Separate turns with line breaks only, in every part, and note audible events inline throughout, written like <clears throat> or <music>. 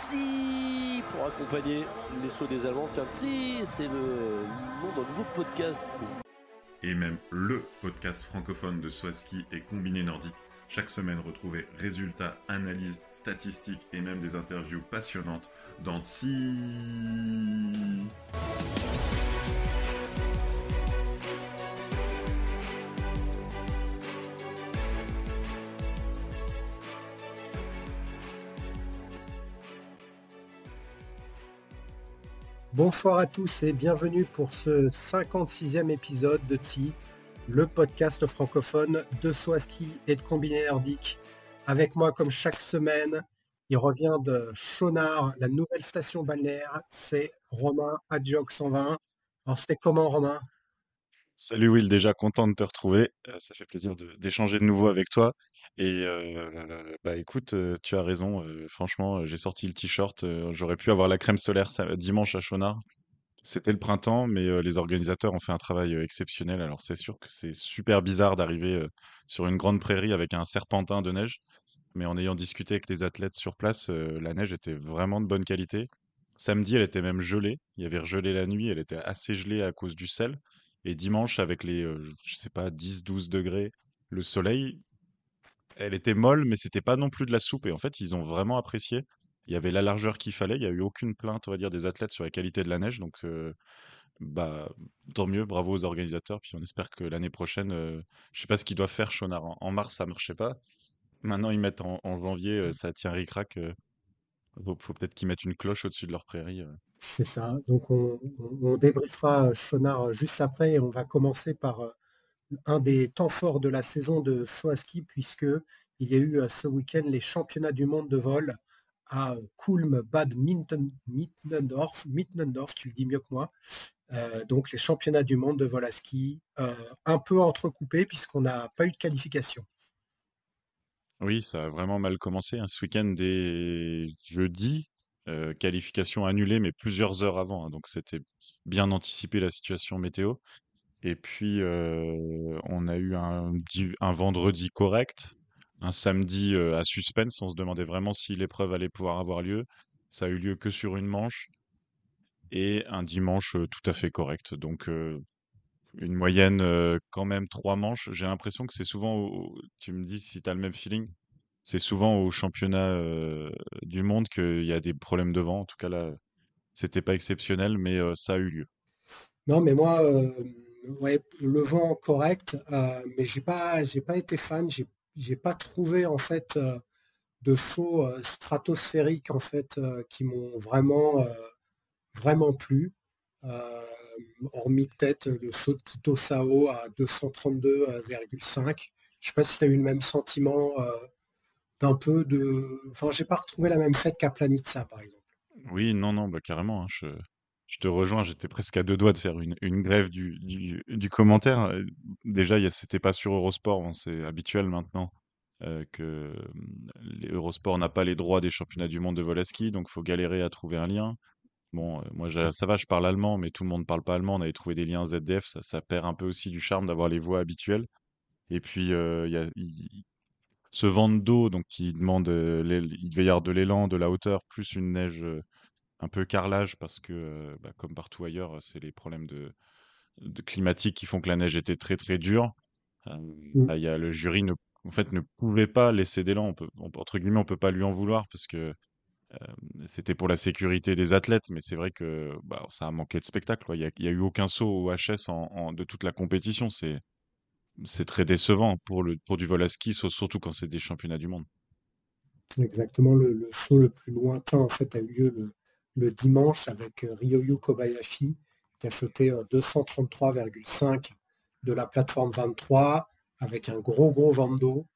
Tsi pour accompagner les sauts des Allemands. Tiens, Tsi, c'est le nom d'un nouveau podcast.
Et même le podcast francophone de Swaski et Combiné Nordique. Chaque semaine, retrouvez résultats, analyses, statistiques et même des interviews passionnantes dans Tsi.
Bonsoir à tous et bienvenue pour ce 56e épisode de TSI, le podcast francophone de Swaski et de Combiné Nordique. Avec moi, comme chaque semaine, il revient de Chonard, la nouvelle station balnéaire. C'est Romain Adjoc 120. Alors, c'était comment, Romain?
Salut Will, déjà content de te retrouver. Euh, ça fait plaisir d'échanger de nouveau avec toi. Et euh, bah écoute, euh, tu as raison. franchement, j'ai sorti le t-shirt. j'aurais pu avoir la crème solaire dimanche à Chonard. C'était le printemps, mais les organisateurs ont fait un travail exceptionnel. Alors c'est sûr que c'est super bizarre d'arriver sur une grande prairie avec un serpentin de neige. Mais en ayant discuté avec les athlètes sur place, la neige était vraiment de bonne qualité. Samedi, elle était même gelée. Il y avait gelé la nuit. Elle était assez gelée à cause du sel. Et dimanche, avec les, euh, je sais pas, 10-12 degrés, le soleil, elle était molle, mais c'était pas non plus de la soupe. Et en fait, ils ont vraiment apprécié. Il y avait la largeur qu'il fallait. Il y a eu aucune plainte, on va dire, des athlètes sur la qualité de la neige. Donc, euh, bah, tant mieux. Bravo aux organisateurs. Puis on espère que l'année prochaine, euh, je sais pas ce qu'ils doivent faire, Chonard. En, en mars, ça marchait pas. Maintenant, ils mettent en, en janvier, euh, ça tient ric-rac. Euh, faut, faut peut-être qu'ils mettent une cloche au-dessus de leur prairie. euh.
C'est ça. Donc, on, débriefera Chonard juste après et on va commencer par euh, un des temps forts de la saison de Swaski puisque il y a eu euh, ce week-end les championnats du monde de vol à euh, Kulm Bad Mittendorf, Mittendorf, tu le dis mieux que moi. Euh, donc les championnats du monde de vol à ski, euh, un peu entrecoupés puisqu'on n'a pas eu de qualification.
Oui, ça a vraiment mal commencé. hein. Ce week-end, dès jeudi, euh, qualification annulée, mais plusieurs heures avant. hein. donc c'était bien anticipé la situation météo. Et puis, euh, on a eu un, di- un vendredi correct, un samedi euh, à suspense. On se demandait vraiment si l'épreuve allait pouvoir avoir lieu. Ça a eu lieu que sur une manche. Et un dimanche tout à fait correct. Donc, une moyenne quand même trois manches. J'ai l'impression que c'est souvent, au- tu me dis si tu as le même feeling, c'est souvent au championnat du monde qu'il y a des problèmes de vent. En tout cas, là, c'était pas exceptionnel, mais ça a eu lieu.
Non, mais moi, ouais, le vent correct, mais j'ai pas, j'ai pas été fan. J'ai, j'ai pas trouvé en fait de sauts stratosphériques en fait qui m'ont vraiment, vraiment plu. Hormis peut-être le saut de Puto Sao à 232,5. Je sais pas si tu as eu le même sentiment euh, d'un peu de. Enfin, j'ai pas retrouvé la même fête qu'à Planitza, par exemple.
Oui, non, non, bah carrément. hein, je, te rejoins. J'étais presque à deux doigts de faire une, grève du, commentaire. Déjà, c'était pas sur Eurosport. bon, c'est habituel maintenant euh, que hum, Eurosport n'a pas les droits des championnats du monde de vol à ski, donc faut galérer à trouver un lien. Bon, euh, moi, ça va, je parle allemand, mais tout le monde parle pas allemand. On avait trouvé des liens ZDF, ça, ça perd un peu aussi du charme d'avoir les voix habituelles. Et puis, euh, il y a ce vent de dos, donc qui demande, euh, il devait y avoir de l'élan, de la hauteur, plus une neige un peu carrelage, parce que, bah, comme partout ailleurs, c'est les problèmes de, de climatiques qui font que la neige était très très dure. Euh,
Mm.
bah, il y a, le jury ne, en fait, ne pouvait pas laisser d'élan. On peut, on peut- entre guillemets, on peut pas lui en vouloir parce que c'était pour la sécurité des athlètes, mais c'est vrai que bah, ça a manqué de spectacle. Il y a, eu aucun saut au HS de toute la compétition. C'est, très décevant pour du vol à ski, surtout quand c'est des championnats du monde.
Exactement, le, saut le plus lointain a eu lieu le, dimanche avec euh, Ryoyu Kobayashi qui a sauté euh, 233,5 de la plateforme 23 avec un gros gros vent d'eau.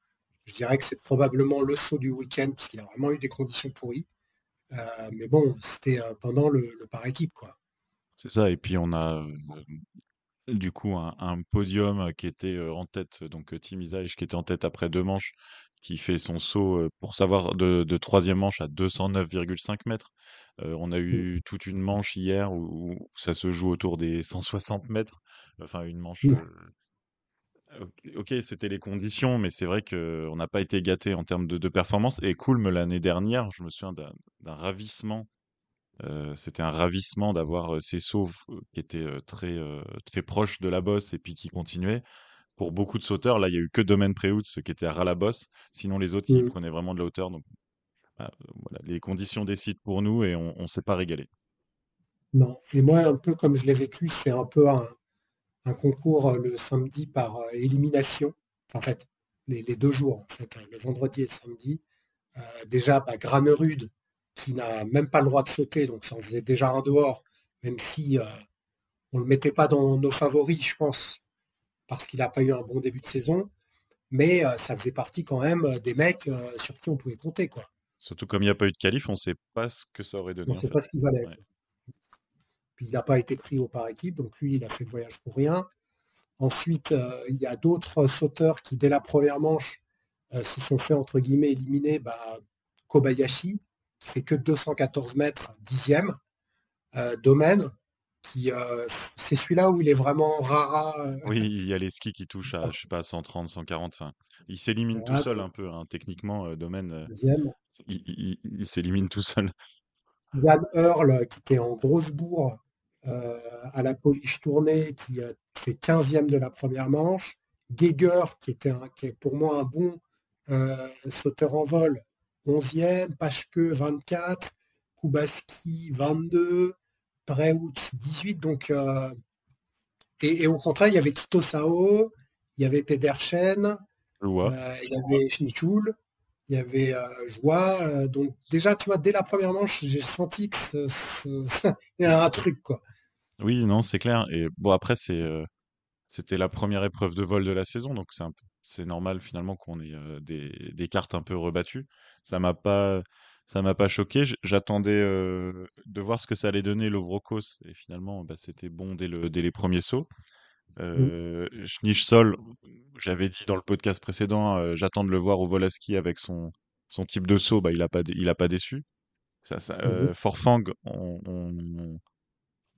Je dirais que c'est probablement le saut du week-end parce qu'il a vraiment eu des conditions pourries. Euh, mais bon, c'était euh, pendant le, le par équipe quoi.
C'est ça. Et puis on a euh, du coup un, un podium qui était en tête, donc Tim Isaich qui était en tête après deux manches, qui fait son saut pour savoir de, de troisième manche à 209,5 mètres. Euh, on a eu toute une manche hier où, où ça se joue autour des 160 mètres. Enfin, une manche
Mm.
Ok, c'était les conditions, mais c'est vrai qu'on n'a pas été gâté en termes de, de performance. Et Coulme, l'année dernière, je me souviens d'un ravissement. Euh, c'était un ravissement d'avoir ces sauves qui étaient très, très proches de la bosse et puis qui continuaient. Pour beaucoup de sauteurs, là, il n'y a eu que Domaine Préout, qui était à ras la bosse. Sinon, les autres, ils
Mm.
prenaient vraiment de la hauteur. Donc, bah, voilà, les conditions décident pour nous et on ne s'est pas régalé.
Non. Et moi, un peu comme je l'ai vécu, c'est un peu un, un concours euh, le samedi par euh, élimination. En fait, les, les deux jours, en fait, hein, le vendredi et le samedi. Euh, déjà, bah, Granerud, qui n'a même pas le droit de sauter, donc ça en faisait déjà un dehors, même si on le mettait pas dans nos favoris, je pense, parce qu'il n'a pas eu un bon début de saison. Mais ça faisait partie quand même des mecs sur qui on pouvait compter, quoi.
Surtout comme il n'y a pas eu de qualif, on ne sait pas ce que ça aurait
On
donné
ne
en
sait
fait.
pas ce qu'il valait.
Ouais.
Puis il n'a pas été pris au par équipe, donc lui, il a fait le voyage pour rien. Ensuite, euh, il y a d'autres sauteurs qui, dès la première manche, euh, se sont fait, entre guillemets, éliminer. Bah, Kobayashi, qui fait que 214 mètres, dixième. Euh, Domaine, qui, c'est celui-là où il est vraiment rara.
Oui, il y a les skis qui touchent à, je sais pas, 130, 140. Enfin, il s'élimine tout seul un peu. hein. Techniquement, Domaine,
deuxième.
il, il- il- il s'élimine tout seul.
Yann Earl, qui était en grosse bourre à la police tournée, qui a fait 15e de la première manche. Geiger, qui était un- qui est pour moi un bon euh, sauteur en vol, 11e. Pachke, 24. Kubaski, 22. Preutz, 18. Donc, euh, et, et au contraire, il y avait Kito Sao, il y avait Pedersen, euh, il y avait Schnitzschul, il y avait euh, Joie. euh, donc déjà, tu vois, dès la première manche, j'ai senti que <laughs> il y a un truc, quoi.
Oui, non, c'est clair. Et bon, après, c'est, euh, c'était la première épreuve de vol de la saison, donc c'est un peu, c'est normal finalement qu'on ait euh, des, des cartes un peu rebattues. Ça m'a pas, ça m'a pas choqué. J- J'attendais euh, de voir ce que ça allait donner l'Ovrokos, et finalement, bah, c'était bon dès le, dès les premiers sauts.
Mm.
Euh, Schnitzsol, j'avais dit dans le podcast précédent, euh, j'attends de le voir au vol à ski avec son, son type de saut, bah, il a pas, dé- il a pas déçu. Ça, ça,
Mhm.
euh, Forfang, on, on-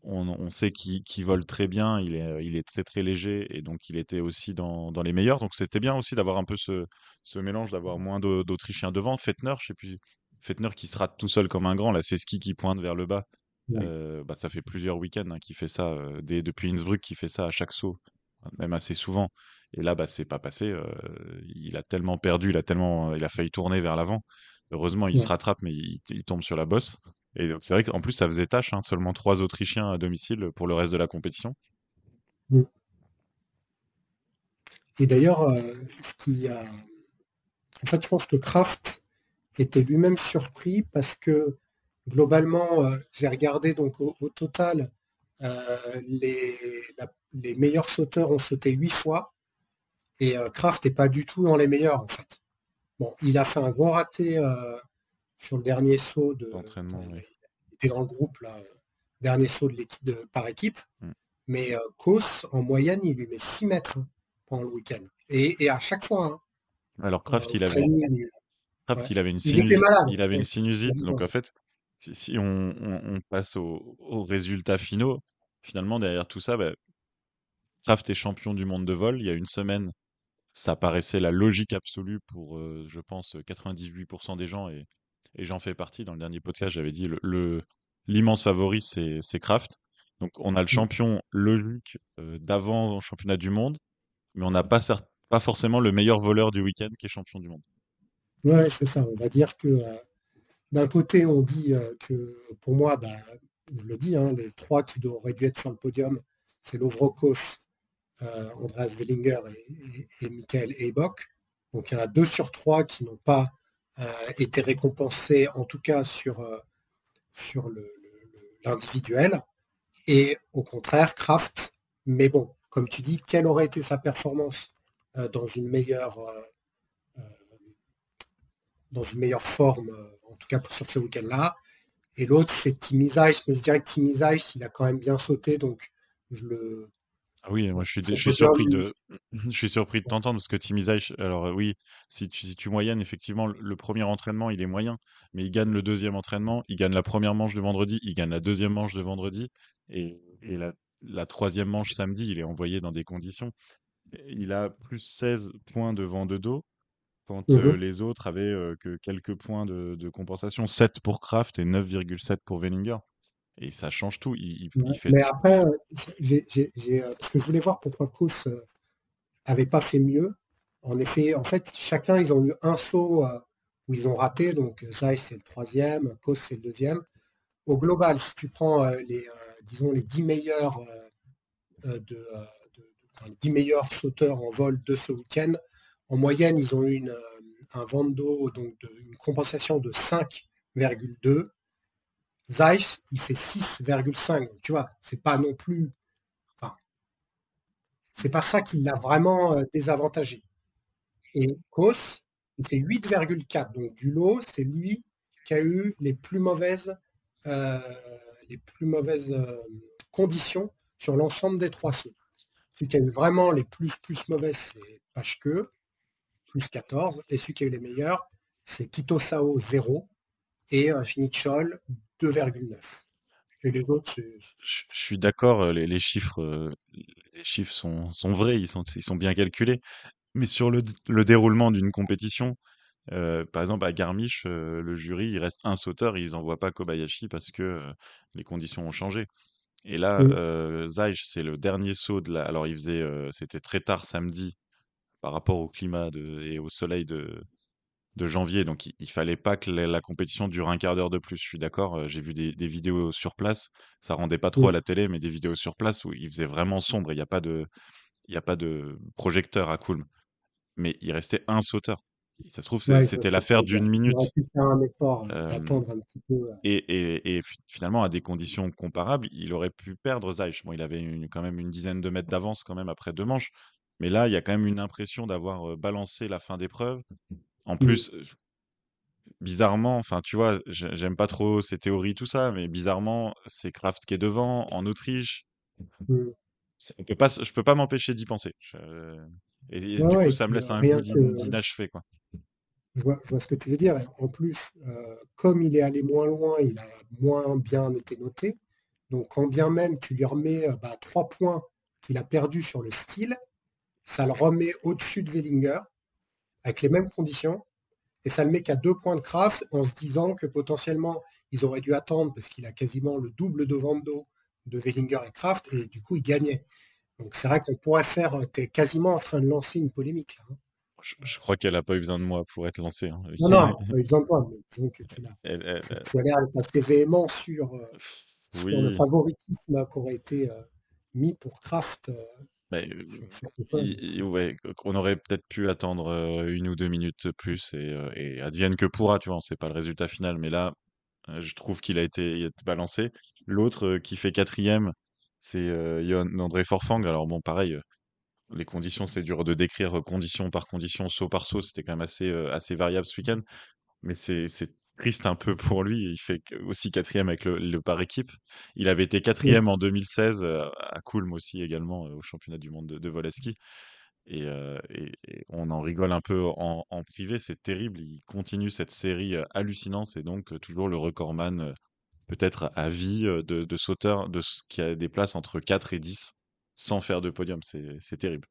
on, on sait qu'il vole très bien, il est, il est très très léger et donc il était aussi dans, dans les meilleurs. Donc c'était bien aussi d'avoir un peu ce, ce mélange, d'avoir moins d'Au- d'Autrichiens devant. Fettner, je sais plus, Fettner qui se rate tout seul comme un grand, là c'est ski qui pointe vers le bas.
Ouais.
Euh, bah, ça fait plusieurs week-ends hein, qu'il fait ça, euh, dès- depuis Innsbruck, qui fait ça à chaque saut, même assez souvent. Et là, bah, c'est pas passé. euh, il a tellement perdu, il a tellement, il a failli tourner vers l'avant. Heureusement, il se rattrape, mais il, il tombe sur la bosse. Et donc, c'est vrai qu'en plus, ça faisait tâche, hein, seulement trois Autrichiens à domicile pour le reste de la compétition.
Mm. Et d'ailleurs, euh, ce qui a... En fait, je pense que Kraft était lui-même surpris parce que globalement, euh, j'ai regardé donc au, total, euh, les, les meilleurs sauteurs ont sauté huit fois et Kraft n'est pas du tout dans les meilleurs en fait. Bon, il a fait un gros raté sur le dernier saut de.
D'entraînement,
enfin, il était dans le groupe là, euh, dernier saut de l'équipe de, par équipe.
Mm.
Mais euh, Kos, en moyenne, il lui met 6 mètres hein, pendant le week-end. Et, et à chaque fois, hein,
Alors, Kraft,
euh,
il
au
avait,
il-
Kraft,
ouais.
il avait une sinusite. Il avait une sinusite. Donc, en fait, si, si on, on- on passe au- aux résultats finaux, finalement, derrière tout ça, bah, Kraft est champion du monde de vol. Il y a une semaine, ça paraissait la logique absolue pour, euh, je pense, 98% des gens, et, et j'en fais partie. Dans le dernier podcast, j'avais dit le, l'immense favori, c'est, Kraft. Donc, on a le
Mm.
champion logique euh, d'avant championnat du monde, mais on n'a pas, pas forcément le meilleur voleur du week-end qui est champion du monde.
Ouais, c'est ça. On va dire que euh, d'un côté, on dit euh, que pour moi, bah, je le dis, hein, les trois qui auraient dû être sur le podium, c'est Lovrokos, euh, Andreas Wellinger et, et, et Michael Eibok. Donc il y en a deux sur trois qui n'ont pas euh, été récompensés, en tout cas sur, euh, sur le- le- l'individuel. Et au contraire, Kraft. Mais bon, comme tu dis, quelle aurait été sa performance euh, dans une meilleure dans une meilleure forme, en tout cas sur ce week-end-là. Et l'autre, c'est Tim Isaïs. Mais je dirais que Tim Isaïs, il a quand même bien sauté, donc je le.
Ah oui, moi je suis, dé-
son
je suis surpris de, <laughs> je suis surpris de t'entendre parce que Tim Isaïe, alors euh, oui, si tu, si tu moyennes, effectivement, le, le premier entraînement, il est moyen, mais il gagne le deuxième entraînement, il gagne la première manche de vendredi, il gagne la deuxième manche de vendredi, et, et la, la troisième manche samedi, il est envoyé dans des conditions. il a plus 16 points de vent de dos quand
Mhm.
euh, les autres avaient euh, que quelques points de, de compensation. 7 pour Kraft et 9,7 pour Wellinger. Et ça change tout. Il, il-
Ouais.
il fait
Mais après, euh, j'ai, j'ai- j'ai, euh, parce que je voulais voir pourquoi Kos euh, avait pas fait mieux. En effet, en fait, chacun, ils ont eu un saut où ils ont raté. Donc, Zeiss, c'est le troisième, Kos, c'est le deuxième. Au global, si tu prends les, disons, les 10 meilleurs, de, de- de- enfin, les 10 meilleurs sauteurs en vol de ce week-end, en moyenne, ils ont eu une, un vent de dos, donc de- une compensation de 5,2. Zeiss, il fait 6,5. Donc, tu vois, c'est pas non plus, enfin, c'est pas ça qui l'a vraiment euh, désavantagé. Et Kos, il fait 8,4. Donc du lot, c'est lui qui a eu les plus mauvaises, euh, les plus mauvaises euh, conditions sur l'ensemble des trois sauts. Celui qui a eu vraiment les plus, plus mauvaises, c'est Pachke, plus 14. Et celui qui a eu les meilleurs, c'est Kitosao 0 et euh, 2,9. Et les autres, c'est.
Je je suis d'accord, euh, les, les chiffres, euh, les chiffres sont, sont vrais, ils sont, ils sont bien calculés. Mais sur le, le déroulement d'une compétition, euh, par exemple à Garmisch, euh, le jury, il reste un sauteur, ils n'envoient pas Kobayashi parce que euh, les conditions ont changé. Et là,
Mm.
euh, Zeich, c'est le dernier saut de la. Alors, il faisait, c'était très tard samedi par rapport au climat de, et au soleil de, de janvier, donc il, il fallait pas que la, la compétition dure un quart d'heure de plus. Je suis d'accord. euh, J'ai vu des, des vidéos sur place, ça rendait pas trop à la télé, mais des vidéos sur place où il faisait vraiment sombre. Il n'y a pas de, il y a pas de projecteur à Kulm, mais il restait un sauteur. Ça se trouve, c'est-
Ouais, je vois
c'était l'affaire
dire.
d'une
Il aurait
minute.
pu faire un effort euh,
Euh,
d'attendre un petit peu. euh.
et, et- et fi- finalement, à des conditions comparables, il aurait pu perdre. Bon, il avait une- quand même une dizaine de mètres d'avance quand même après deux manches. Mais là, il y a quand même une impression d'avoir euh, balancé la fin d'épreuve. En
Mm.
plus, euh, bizarrement, enfin, tu vois, j'ai- j'aime pas trop ces théories, tout ça, mais bizarrement, c'est Kraft qui est devant, en Autriche.
Mm.
C'est- On peut pas, je peux pas m'empêcher d'y penser. Je- Et, et
Ouais,
du coup, ça me laisse
euh,
un goût d'in- d'inachevé, quoi.
je vois, je vois ce que tu veux dire. Et en plus, euh, comme il est allé moins loin, il a moins bien été noté. Donc, quand bien même tu lui remets euh, bah, trois points qu'il a perdus sur le style, ça le remet au-dessus de Wellinger avec les mêmes conditions. Et ça le met qu'à deux points de Kraft en se disant que potentiellement ils auraient dû attendre parce qu'il a quasiment le double de Vando de Wellinger et Kraft et du coup il gagnait. Donc c'est vrai qu'on pourrait faire, tu es quasiment en train de lancer une polémique là. hein.
Je, je crois qu'elle a pas eu besoin de moi pour être lancée. hein.
Non, non, <laughs> pas eu besoin de toi, mais disons que tu, l'as,
Elle- elle-
tu,
elle-
tu as l'air assez véhément sur, euh, sur le favoritisme qui aurait été euh, mis pour Kraft euh,
mais, il- il- ouais, on aurait peut-être pu attendre euh, une ou deux minutes de plus et, euh, et advienne que pourra, tu vois, on sait pas le résultat final, mais là, euh, je trouve qu'il a été, il a été balancé. L'autre euh, qui fait quatrième, c'est euh, André Forfang. Alors bon, pareil, euh, les conditions, c'est dur de décrire euh, condition par condition, saut par saut, c'était quand même assez, euh, assez variable ce week-end. Mais c'est c'est triste un peu pour lui. Il fait aussi quatrième avec le, le par équipe. Il avait été quatrième en 2016 euh, à Kulm aussi également euh, au championnat du monde de, de vol à ski. Et, euh, et- et on en rigole un peu en, en privé. C'est terrible. Il continue cette série hallucinante. C'est donc toujours le recordman peut-être à vie de, de sauteurs de ce qui a des places entre 4 et 10 sans faire de podium. C'est c'est terrible.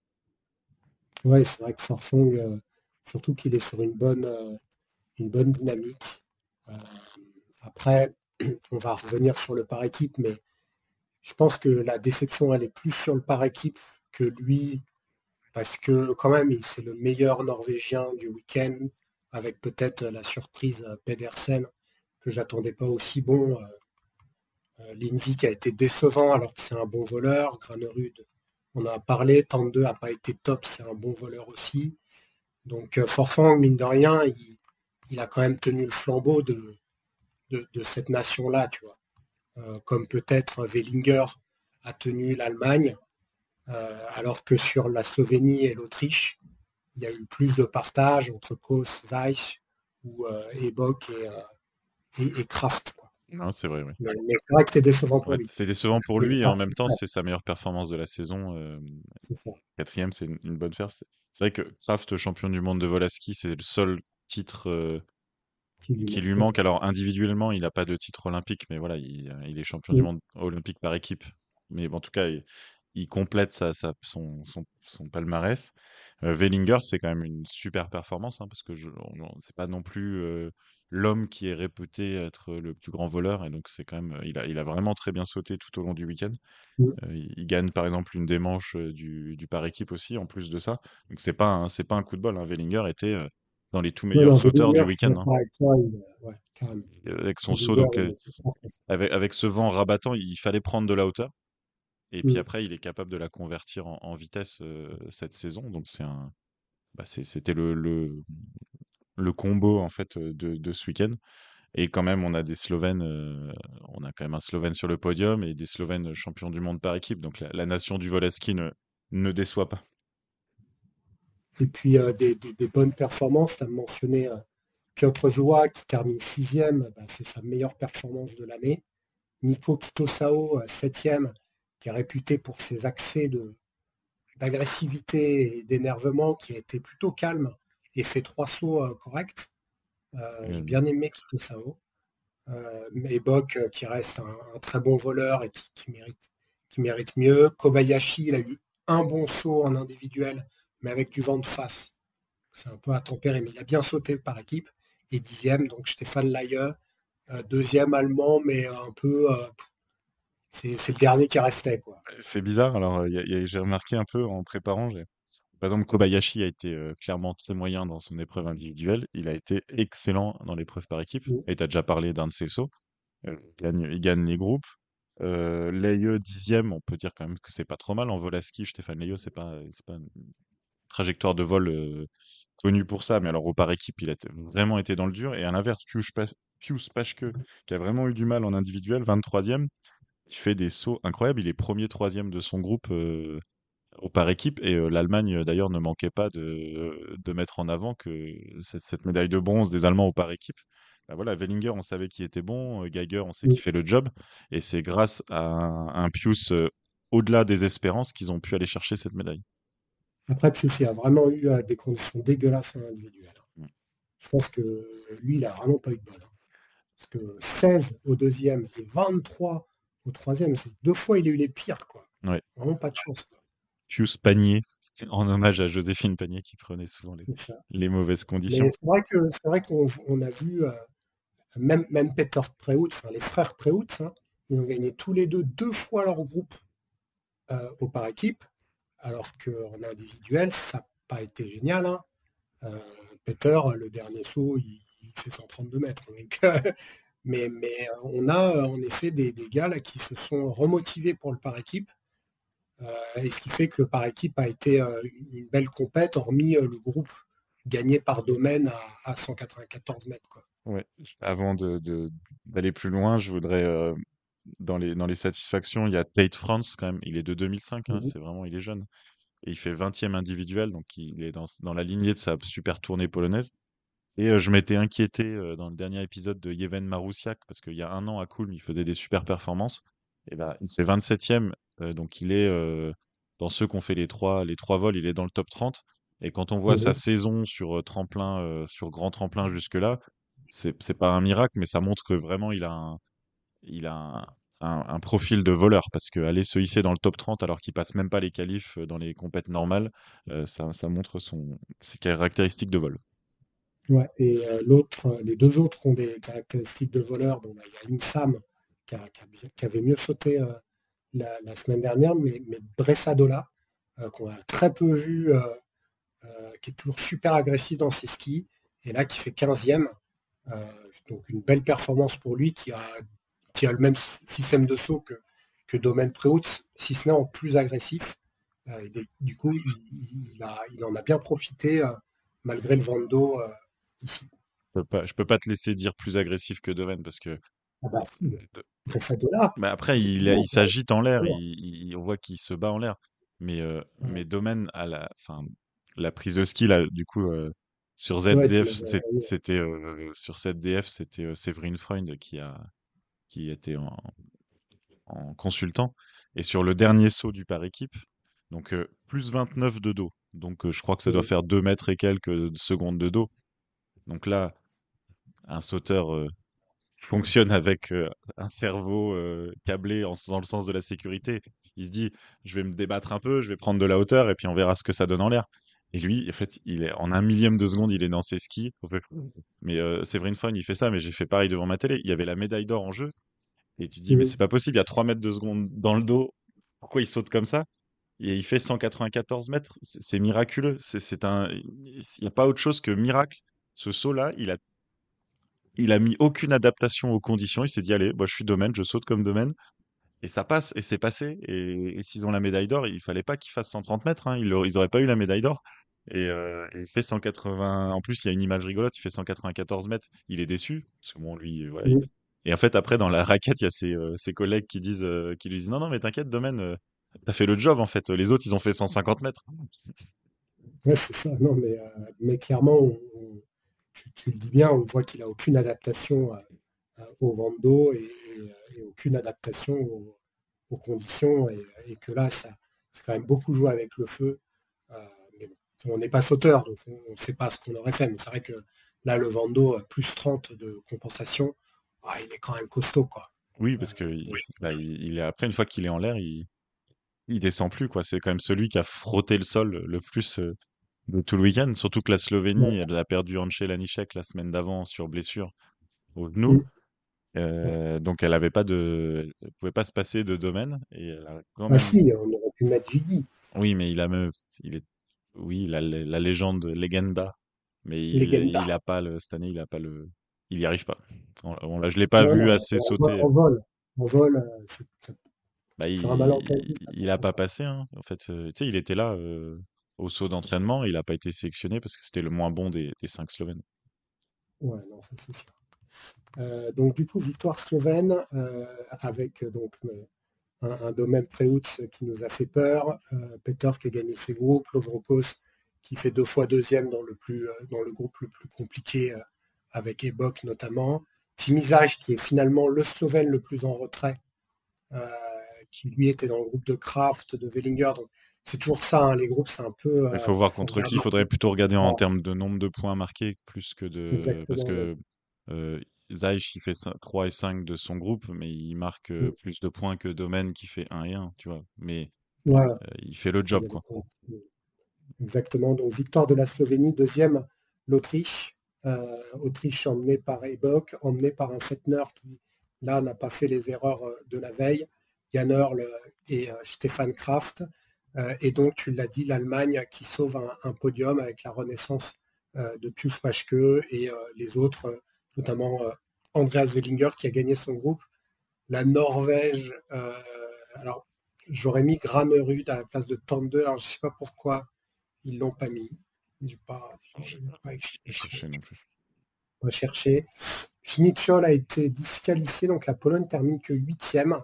Ouais, c'est vrai que Forfang, euh, surtout qu'il est sur une bonne, euh, une bonne dynamique. Euh, après, <clears throat> on va revenir sur le par équipe, mais je pense que la déception, elle est plus sur le par équipe que lui, parce que quand même, c'est le meilleur Norvégien du week-end, avec peut-être la surprise Pedersen, que j'attendais pas aussi bon. Euh, euh, Lindvik a été décevant alors que c'est un bon voleur. Granerud, on a parlé, Tande n'a pas été top, c'est un bon voleur aussi. Donc Forfang, mine de rien, il a quand même tenu le flambeau de, de, de cette nation-là, tu vois. Euh, comme peut-être Wellinger a tenu l'Allemagne, euh, alors que sur la Slovénie et l'Autriche, il y a eu plus de partage entre Kos, Zeich ou euh, Ebok et, euh, et, et Kraft. quoi.
Non, c'est vrai, oui.
Mais, mais c'est vrai que c'est décevant pour
Ouais,
lui.
c'est décevant pour lui et en même temps, c'est sa meilleure performance de la saison. euh,
c'est ça.
Quatrième, c'est une, une bonne faire. C'est c'est vrai que Kraft, champion du monde de vol à ski, c'est le seul titre euh,
Qui lui
qui lui
manquait.
manque. Alors individuellement, il n'a pas de titre olympique, mais voilà, il, euh, il est champion du monde olympique par équipe. Mais bon, en tout cas, il, il complète sa, sa- son, son, son palmarès. Euh, Wellinger, c'est quand même une super performance, hein, parce que c'est pas non plus euh, l'homme qui est réputé être le plus grand voleur, et donc c'est quand même, il a, il a vraiment très bien sauté tout au long du week-end. Euh, il, il gagne par exemple une des manches du, du par équipe aussi, en plus de ça. Donc c'est pas, c'est pas un coup de bol. Hein. Wellinger était dans les tout meilleurs
non,
sauteurs du week-end. hein.
avec ouais,
son saut, donc euh, avec, avec ce vent rabattant, il fallait prendre de la hauteur. Et puis
Mm.
après, il est capable de la convertir en, en vitesse euh, cette saison. Donc c'est un, bah, c'était le, le, le combo en fait euh, de, de ce week-end. Et quand même, on a des Slovènes, euh, on a quand même un Slovène sur le podium et des Slovènes champions du monde par équipe. Donc la, la nation du vol à ski ne, ne déçoit pas.
Et puis euh, des, des- des bonnes performances, tu as mentionné euh, Piotr Joa qui termine sixième, bah, c'est sa meilleure performance de l'année. Nico Kitosao, euh, septième, qui est réputé pour ses accès de, d'agressivité et d'énervement, qui a été plutôt calme et fait trois sauts corrects. Euh, J'ai bien aimé Kitosao. Euh, et Bock qui reste un, un très bon voleur et qui, qui mérite, qui mérite mieux. Kobayashi, il a eu un bon saut en individuel, mais avec du vent de face. C'est un peu à tempérer, mais il a bien sauté par équipe. Et dixième, donc Stéphane Laie, euh, deuxième allemand, mais un peu. euh, c'est le dernier qui restait, quoi.
C'est bizarre. Alors, j'ai remarqué un peu en préparant. Par exemple, Kobayashi a été euh, clairement très moyen dans son épreuve individuelle. Il a été excellent dans l'épreuve par équipe.
Mm.
Et tu as déjà parlé d'un de ses sauts. Euh, il gagne, il gagne les groupes. Euh, dixième, on peut dire quand même que c'est pas trop mal en vol à ski. Stéphane Leie, c'est pas, pas trajectoire de vol euh, connue pour ça. Mais alors, au par équipe, il a vraiment été dans le dur. Et à l'inverse, Pius, Pius Paschke, qui a vraiment eu du mal en individuel, 23e, il fait des sauts incroyables. Il est premier, troisième de son groupe euh, au par équipe. Et euh, l'Allemagne, d'ailleurs, ne manquait pas de, de mettre en avant que cette, cette médaille de bronze des Allemands au par équipe. Bah voilà, Wellinger, on savait qu'il était bon. Geiger, on sait
Mm.
qu'il fait le job. Et c'est grâce à un, un Pius au-delà des espérances qu'ils ont pu aller chercher cette médaille.
Après, Pius, il a vraiment eu euh, des conditions dégueulasses en individuel. Je pense que lui, il a vraiment pas eu de bol. hein. Parce que 16 au deuxième et 23 au troisième, c'est deux fois il a eu les pires, quoi.
Ouais.
Vraiment pas de chance, quoi.
Pius Panier, en hommage à Joséphine Panier qui prenait souvent les, mauvaises conditions.
C'est vrai que c'est vrai qu'on on a vu euh, même, même Peter Prehout, enfin les frères Prehout, hein, ils ont gagné tous les deux deux fois leur groupe euh, au par équipe, alors qu'en individuel, ça n'a pas été génial. hein. Euh, Peter, le dernier saut, il, fait 132 mètres. euh, <laughs> mais, on a euh, en effet des, gars qui se sont remotivés pour le par équipe. Et ce qui fait que le par équipe a été une belle compète, hormis le groupe gagné par domaine à, à 194 mètres.
Ouais. Avant d'aller plus loin, je voudrais dans les dans les satisfactions, il y a Tate France quand même. Il est de 2005, hein,
Mhm.
c'est vraiment il est jeune et il fait 20e individuel, donc il est dans dans la lignée de sa super tournée polonaise. Et euh, je m'étais inquiété euh, dans le dernier épisode de Yevhen Maroussiak parce qu'il y a un an à Kulm, il faisait des super performances. Et ben il fait 27e, euh, donc il est dans ceux qui ont fait les trois les trois vols, il est dans le top 30. Et quand on voit sa
Mhm.
saison sur tremplin, sur grand tremplin jusque-là, c'est c'est pas un miracle, mais ça montre que vraiment il a un, il a un, profil de voleur parce que aller se hisser dans le top 30 alors qu'il passe même pas les qualifs euh, dans les compètes normales, euh, ça, montre son, ses caractéristiques de vol.
Ouais, et euh, l'autre, les deux autres ont des caractéristiques de voleur. Bon, bah, il y a qui, a- qui avait mieux sauté la, semaine dernière, mais, mais Bressadola, qu'on a très peu vu, qui est toujours super agressif dans ses skis, et là qui fait 15e. Euh, donc une belle performance pour lui qui a, qui a le même système de saut que, que Domaine si ce n'est en plus agressif. Euh, et du coup, il, il a- il en a bien profité euh, malgré le vent d'eau euh, ici.
Je peux pas, je peux pas te laisser dire plus agressif que Doven parce que
Ah bah si,
de-
Bressadola,
mais après il, s'agite en l'air, on voit qu'il se bat en l'air. Mais, euh,
Ouais.
mais Domen à la, la prise de ski là, du coup euh, sur ZDF, c'était euh, sur ZDF, c'était Séverine Freund qui a qui était en, en consultant. Et sur le dernier saut du par équipe, donc euh, plus 29 de dos. Donc euh, je crois que ça doit faire 2 mètres et quelques secondes de dos. Donc là, un sauteur euh, fonctionne avec un cerveau câblé en- dans le sens de la sécurité. Il se dit, je vais me débattre un peu, je vais prendre de la hauteur et puis on verra ce que ça donne en l'air. Et lui, en fait, il est en un millième de seconde, il est dans ses skis. Mais euh, Séverine Fon, il fait ça, mais j'ai fait pareil devant ma télé. Il y avait la médaille d'or en jeu. Et tu te dis, mais c'est pas possible, il y a 3 mètres de seconde dans le dos. Pourquoi il saute comme ça? Et il fait 194 mètres. C'est miraculeux. C'est un, il n'y a pas autre chose que miracle. Ce saut-là, il a, il a mis aucune adaptation aux conditions. Il s'est dit, allez, moi je suis domaine, je saute comme domaine. Et ça passe, et c'est passé. Et, et s'ils ont la médaille d'or, il fallait pas qu'ils fassent 130 mètres. Hein. Ils n'auraient pas eu la médaille d'or. Et, euh, il fait 180. En plus, il y a une image rigolote. Il fait 194 mètres. Il est déçu. Parce que bon, lui, voilà. il-
Mm.
Et en fait, après, dans la raquette, il y a ses, euh, ses collègues qui disent, euh, qui lui disent, non, non, mais t'inquiète, domaine, t'as fait le job, en fait. Les autres, ils ont fait 150 mètres.
Ouais, c'est ça. Non, mais, mais clairement, on- on- tu, tu le dis bien, on voit qu'il a aucune adaptation à- au vent de dos et, et- et aucune adaptation aux, aux conditions. Et, et que là, ça, c'est quand même beaucoup joué avec le feu. Euh, mais bon, on n'est pas sauteur, donc on ne sait pas ce qu'on aurait fait. Mais c'est vrai que là, le vent de dos, plus 30 de compensation, ah, il est quand même costaud, quoi.
Oui, parce que il, là, il, il est, après, une fois qu'il est en l'air, il, il descend plus, quoi. C'est quand même celui qui a frotté le sol le plus euh, de tout le week-end. Surtout que la Slovénie,
Ouais.
elle a perdu Ance Lanišek la semaine d'avant sur blessure au genou.
Mm.
Euh, donc elle avait pas de, elle pouvait pas se passer de domaine et elle a quand
Ah
même.
si, on aurait pu mettre Gigi,
Oui, mais il a me, il est, oui, la, la, légende Legenda, mais il,
Legenda.
il a pas le cette année, il a pas le, il y arrive pas. On, on je l'ai pas
Non,
vu assez
vol,
sauter.
en vol, en vol, euh,
Bah, il,
ça
il a pas
pas.
passé, hein. En fait, euh, tu sais, il était là euh, au saut d'entraînement, il a pas été sélectionné parce que c'était le moins bon des, des cinq Slovènes.
Ouais, non, ça c'est sûr. Euh, donc du coup, victoire slovène euh, avec euh, donc un, un domaine Preutz qui nous a fait peur, Peter qui a gagné ses groupes, Lovrokos qui fait deux fois deuxième dans le plus dans le groupe le plus compliqué avec Ebok notamment, Timizaj qui est finalement le Slovène le plus en retrait, euh, qui lui était dans le groupe de Kraft, de Wellinger. Donc c'est toujours ça, hein, les groupes c'est un peu.
Il faut voir contre qui. Il faudrait plutôt regarder en
en-
termes de nombre de points marqués plus que de. Parce
exactement.
que euh, Zaïch, il fait cin- 3 et 5 de son groupe, mais il marque euh,
Mm.
plus de points que Domaine qui fait 1 et 1, tu vois. Mais
Voilà.
euh, il fait le job, quoi.
Exactement. Donc, victoire de la Slovénie. Deuxième, l'Autriche. Euh, Autriche emmenée par Ebok, emmenée par un Fettner qui, là, n'a pas fait les erreurs de la veille. Jan et Stefan Kraft. Et donc, tu l'as dit, l'Allemagne qui sauve un, un podium avec la renaissance de Pius Paschke et les autres, notamment euh, Andreas Wellinger qui a gagné son groupe. La Norvège, euh, alors j'aurais mis Granerud à la place de Tande, alors je ne sais pas pourquoi ils l'ont pas mis. J'ai pas, pas
Je cherchais non plus.
cherché. Schnitzschol a été disqualifié, donc la Pologne termine que huitième.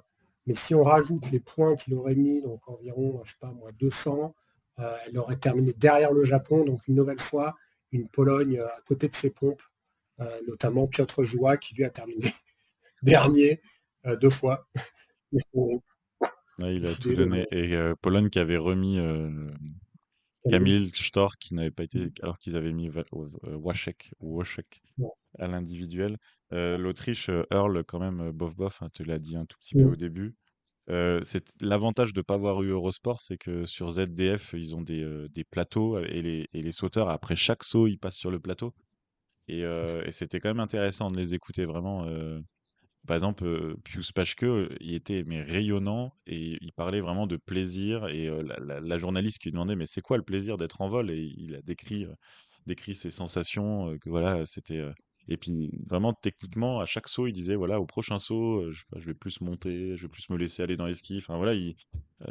Mais si on rajoute les points qu'il aurait mis, donc environ, je sais pas moi, 200, euh, elle aurait terminé derrière le Japon. Donc une nouvelle fois, une Pologne à côté de ses pompes, notamment Piotr Joua qui lui a terminé <laughs> dernier euh, <laughs> deux fois.
Ouais, il a tout donné. Et euh, Pologne qui avait remis euh, Kamil Storr qui n'avait pas été, alors qu'ils avaient mis euh, Waszek,
Ouais.
à l'individuel. Euh, L'Autriche, euh, Earl, quand même, euh, bof bof, hein, tu l'as dit un tout petit peu
Mm.
au début. Euh, c'est l'avantage de ne pas avoir eu Eurosport, c'est que sur ZDF, ils ont des, euh, des plateaux euh, et les, et les sauteurs, après chaque saut, ils passent sur le plateau. Et, euh, et c'était quand même intéressant de les écouter vraiment. euh, par exemple, euh, Pius Paschke, euh, il était mais rayonnant et il parlait vraiment de plaisir. Et la, la- la journaliste qui lui demandait mais c'est quoi le plaisir d'être en vol? Et il a décrit, décrit ses sensations, que voilà, c'était. Et puis vraiment techniquement, à chaque saut, il disait voilà, au prochain saut, je, je vais plus monter, je vais plus me laisser aller dans les skis. Enfin voilà,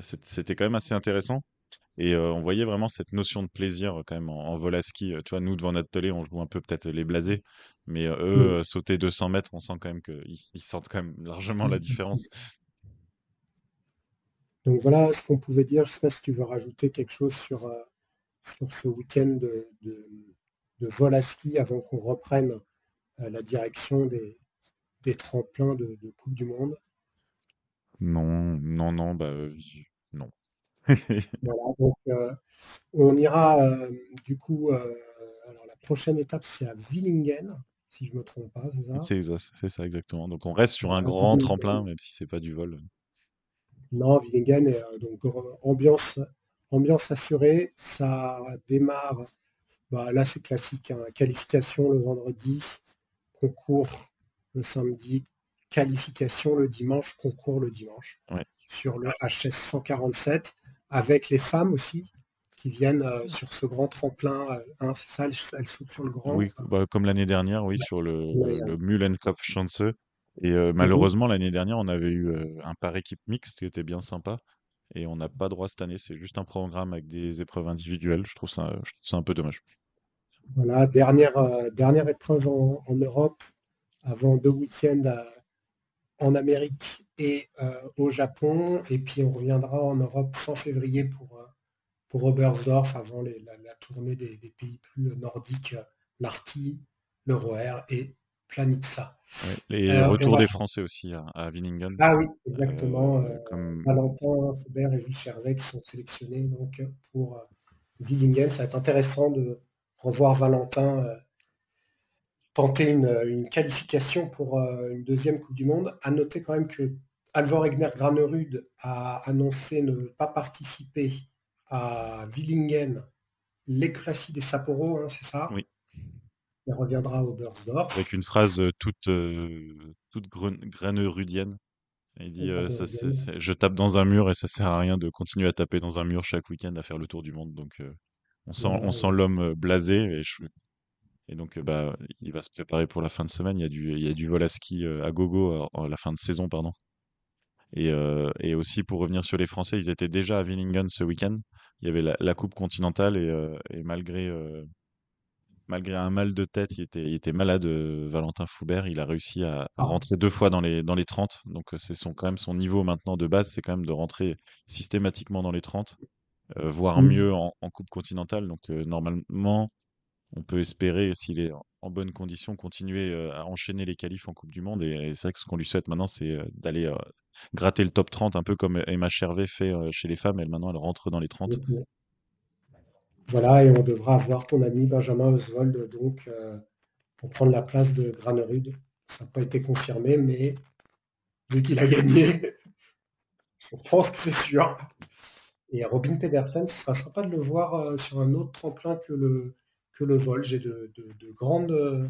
c'était quand même assez intéressant. Et euh, on voyait vraiment cette notion de plaisir euh, quand même en, en vol à ski. Euh, Tu vois, nous, devant notre télé, on joue un peu peut-être les blasés, mais eux,
Mm.
euh, sauter 200 mètres, on sent quand même qu'ils ils sentent quand même largement la différence. <laughs>
Donc voilà ce qu'on pouvait dire. Je ne sais pas si tu veux rajouter quelque chose sur, sur ce week-end de, de, de vol à ski avant qu'on reprenne la direction des, des tremplins de, de Coupe du Monde?
Non, non, non, bah non. <laughs>
Voilà, donc euh, on ira euh, du coup, euh, alors la prochaine étape c'est à Willingen. si je me trompe pas, c'est ça?
C'est ça exactement. Donc on reste sur un grand tremplin, même si c'est pas du vol.
Non, Villingen est donc ambiance, ambiance assurée. Ça démarre, bah, là c'est classique, hein, qualification le vendredi, concours le samedi, qualification le dimanche, concours le dimanche.
Ouais.
Sur le HS 147, avec les femmes aussi qui viennent euh, sur ce grand tremplin. euh, hein, c'est ça, elles, elles sautent sur le grand.
Oui, bah, comme l'année dernière, oui, sur le,
Ouais,
le Mühlenkopfschanze. Et euh,
Mhm.
malheureusement, l'année dernière, on avait eu un par équipe mixte qui était bien sympa. Et on n'a pas droit cette année. C'est juste un programme avec des épreuves individuelles. Je trouve ça, je trouve ça un peu dommage.
Voilà, dernière, euh, dernière épreuve en, en Europe avant deux week-ends à- en Amérique et euh, au Japon. Et puis on reviendra en Europe fin février pour, euh, pour Oberstdorf avant les- la, la tournée des, des pays plus nordiques, l'Arti, le Roer et Planitza.
Ouais. Les
Euh,
retours des Français aussi à, à.
Ah oui, exactement.
Euh, comme
Valentin Faubert et Jules Chervet qui sont sélectionnés donc pour Willingen. Ça va être intéressant de revoir Valentin tenter une, une qualification pour euh, une deuxième Coupe du Monde. À noter quand même que Alvor Egner Granerud a annoncé ne pas participer à Willingen, l'éclasie des Sapporo, hein, c'est ça?
Oui.
Il reviendra à Oberstdorf.
avec une phrase euh, toute, euh, toute graine-rudienne. Il dit euh, ça, Je tape dans un mur et ça sert à rien de continuer à taper dans un mur chaque week-end à faire le tour du monde. Donc euh, on sent, on l'homme blasé et, je- et donc euh, bah, il va se préparer pour la fin de semaine. Il y a du, il y a du vol à ski euh, à gogo euh, en la fin de saison, pardon. Et, euh, et aussi pour revenir sur les Français, ils étaient déjà à Willingen ce week-end. Il y avait la, la Coupe continentale et, euh, et malgré, euh, malgré un mal de tête, il était, il était malade, euh, Valentin Foubert. Il a réussi à, à
Ah.
rentrer deux fois dans les, dans les 30. Donc euh, c'est son, quand même son niveau maintenant de base, c'est quand même de rentrer systématiquement dans les 30, euh, voire
Mm.
mieux en, en Coupe continentale. Donc euh, normalement, on peut espérer, s'il est en- bonne condition, continuer euh, à enchaîner les qualifs en Coupe du Monde. Et, c'est vrai que ce qu'on lui souhaite maintenant, c'est euh, d'aller euh, gratter le top 30, un peu comme Emma Chervet fait chez les femmes. Elle maintenant, elle rentre dans les 30.
Voilà, et on devra avoir ton ami Benjamin Oswald donc pour prendre la place de Granerud. Ça n'a pas été confirmé, mais vu qu'il a gagné, <laughs> je pense que c'est sûr. Et Robin Pedersen, ce sera sympa de le voir sur un autre tremplin que le, que le vol. J'ai de, de- de grandes. euh,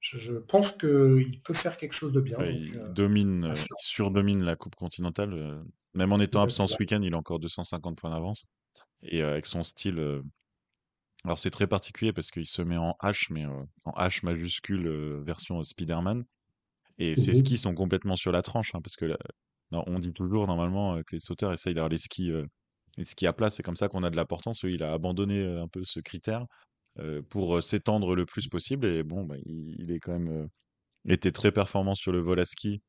Je, je pense qu'il peut faire quelque chose de bien.
Ouais,
donc,
il
euh,
domine, euh, surdomine la Coupe continentale. même en étant absent ce week-end, il a encore 250 points d'avance. Et avec son style, alors c'est très particulier parce qu'il se met en H, mais euh, en H majuscule euh, version Spider-Man. Et ses
Mhm.
skis sont complètement sur la tranche, hein, parce que là, non, on dit toujours normalement euh, que les sauteurs essayent d'avoir les skis, les skis à plat. C'est comme ça qu'on a de la portance. Lui, il a abandonné un peu ce critère pour euh, s'étendre le plus possible. Et bon, bah, il, il est quand même euh, était très performant sur le vol à ski,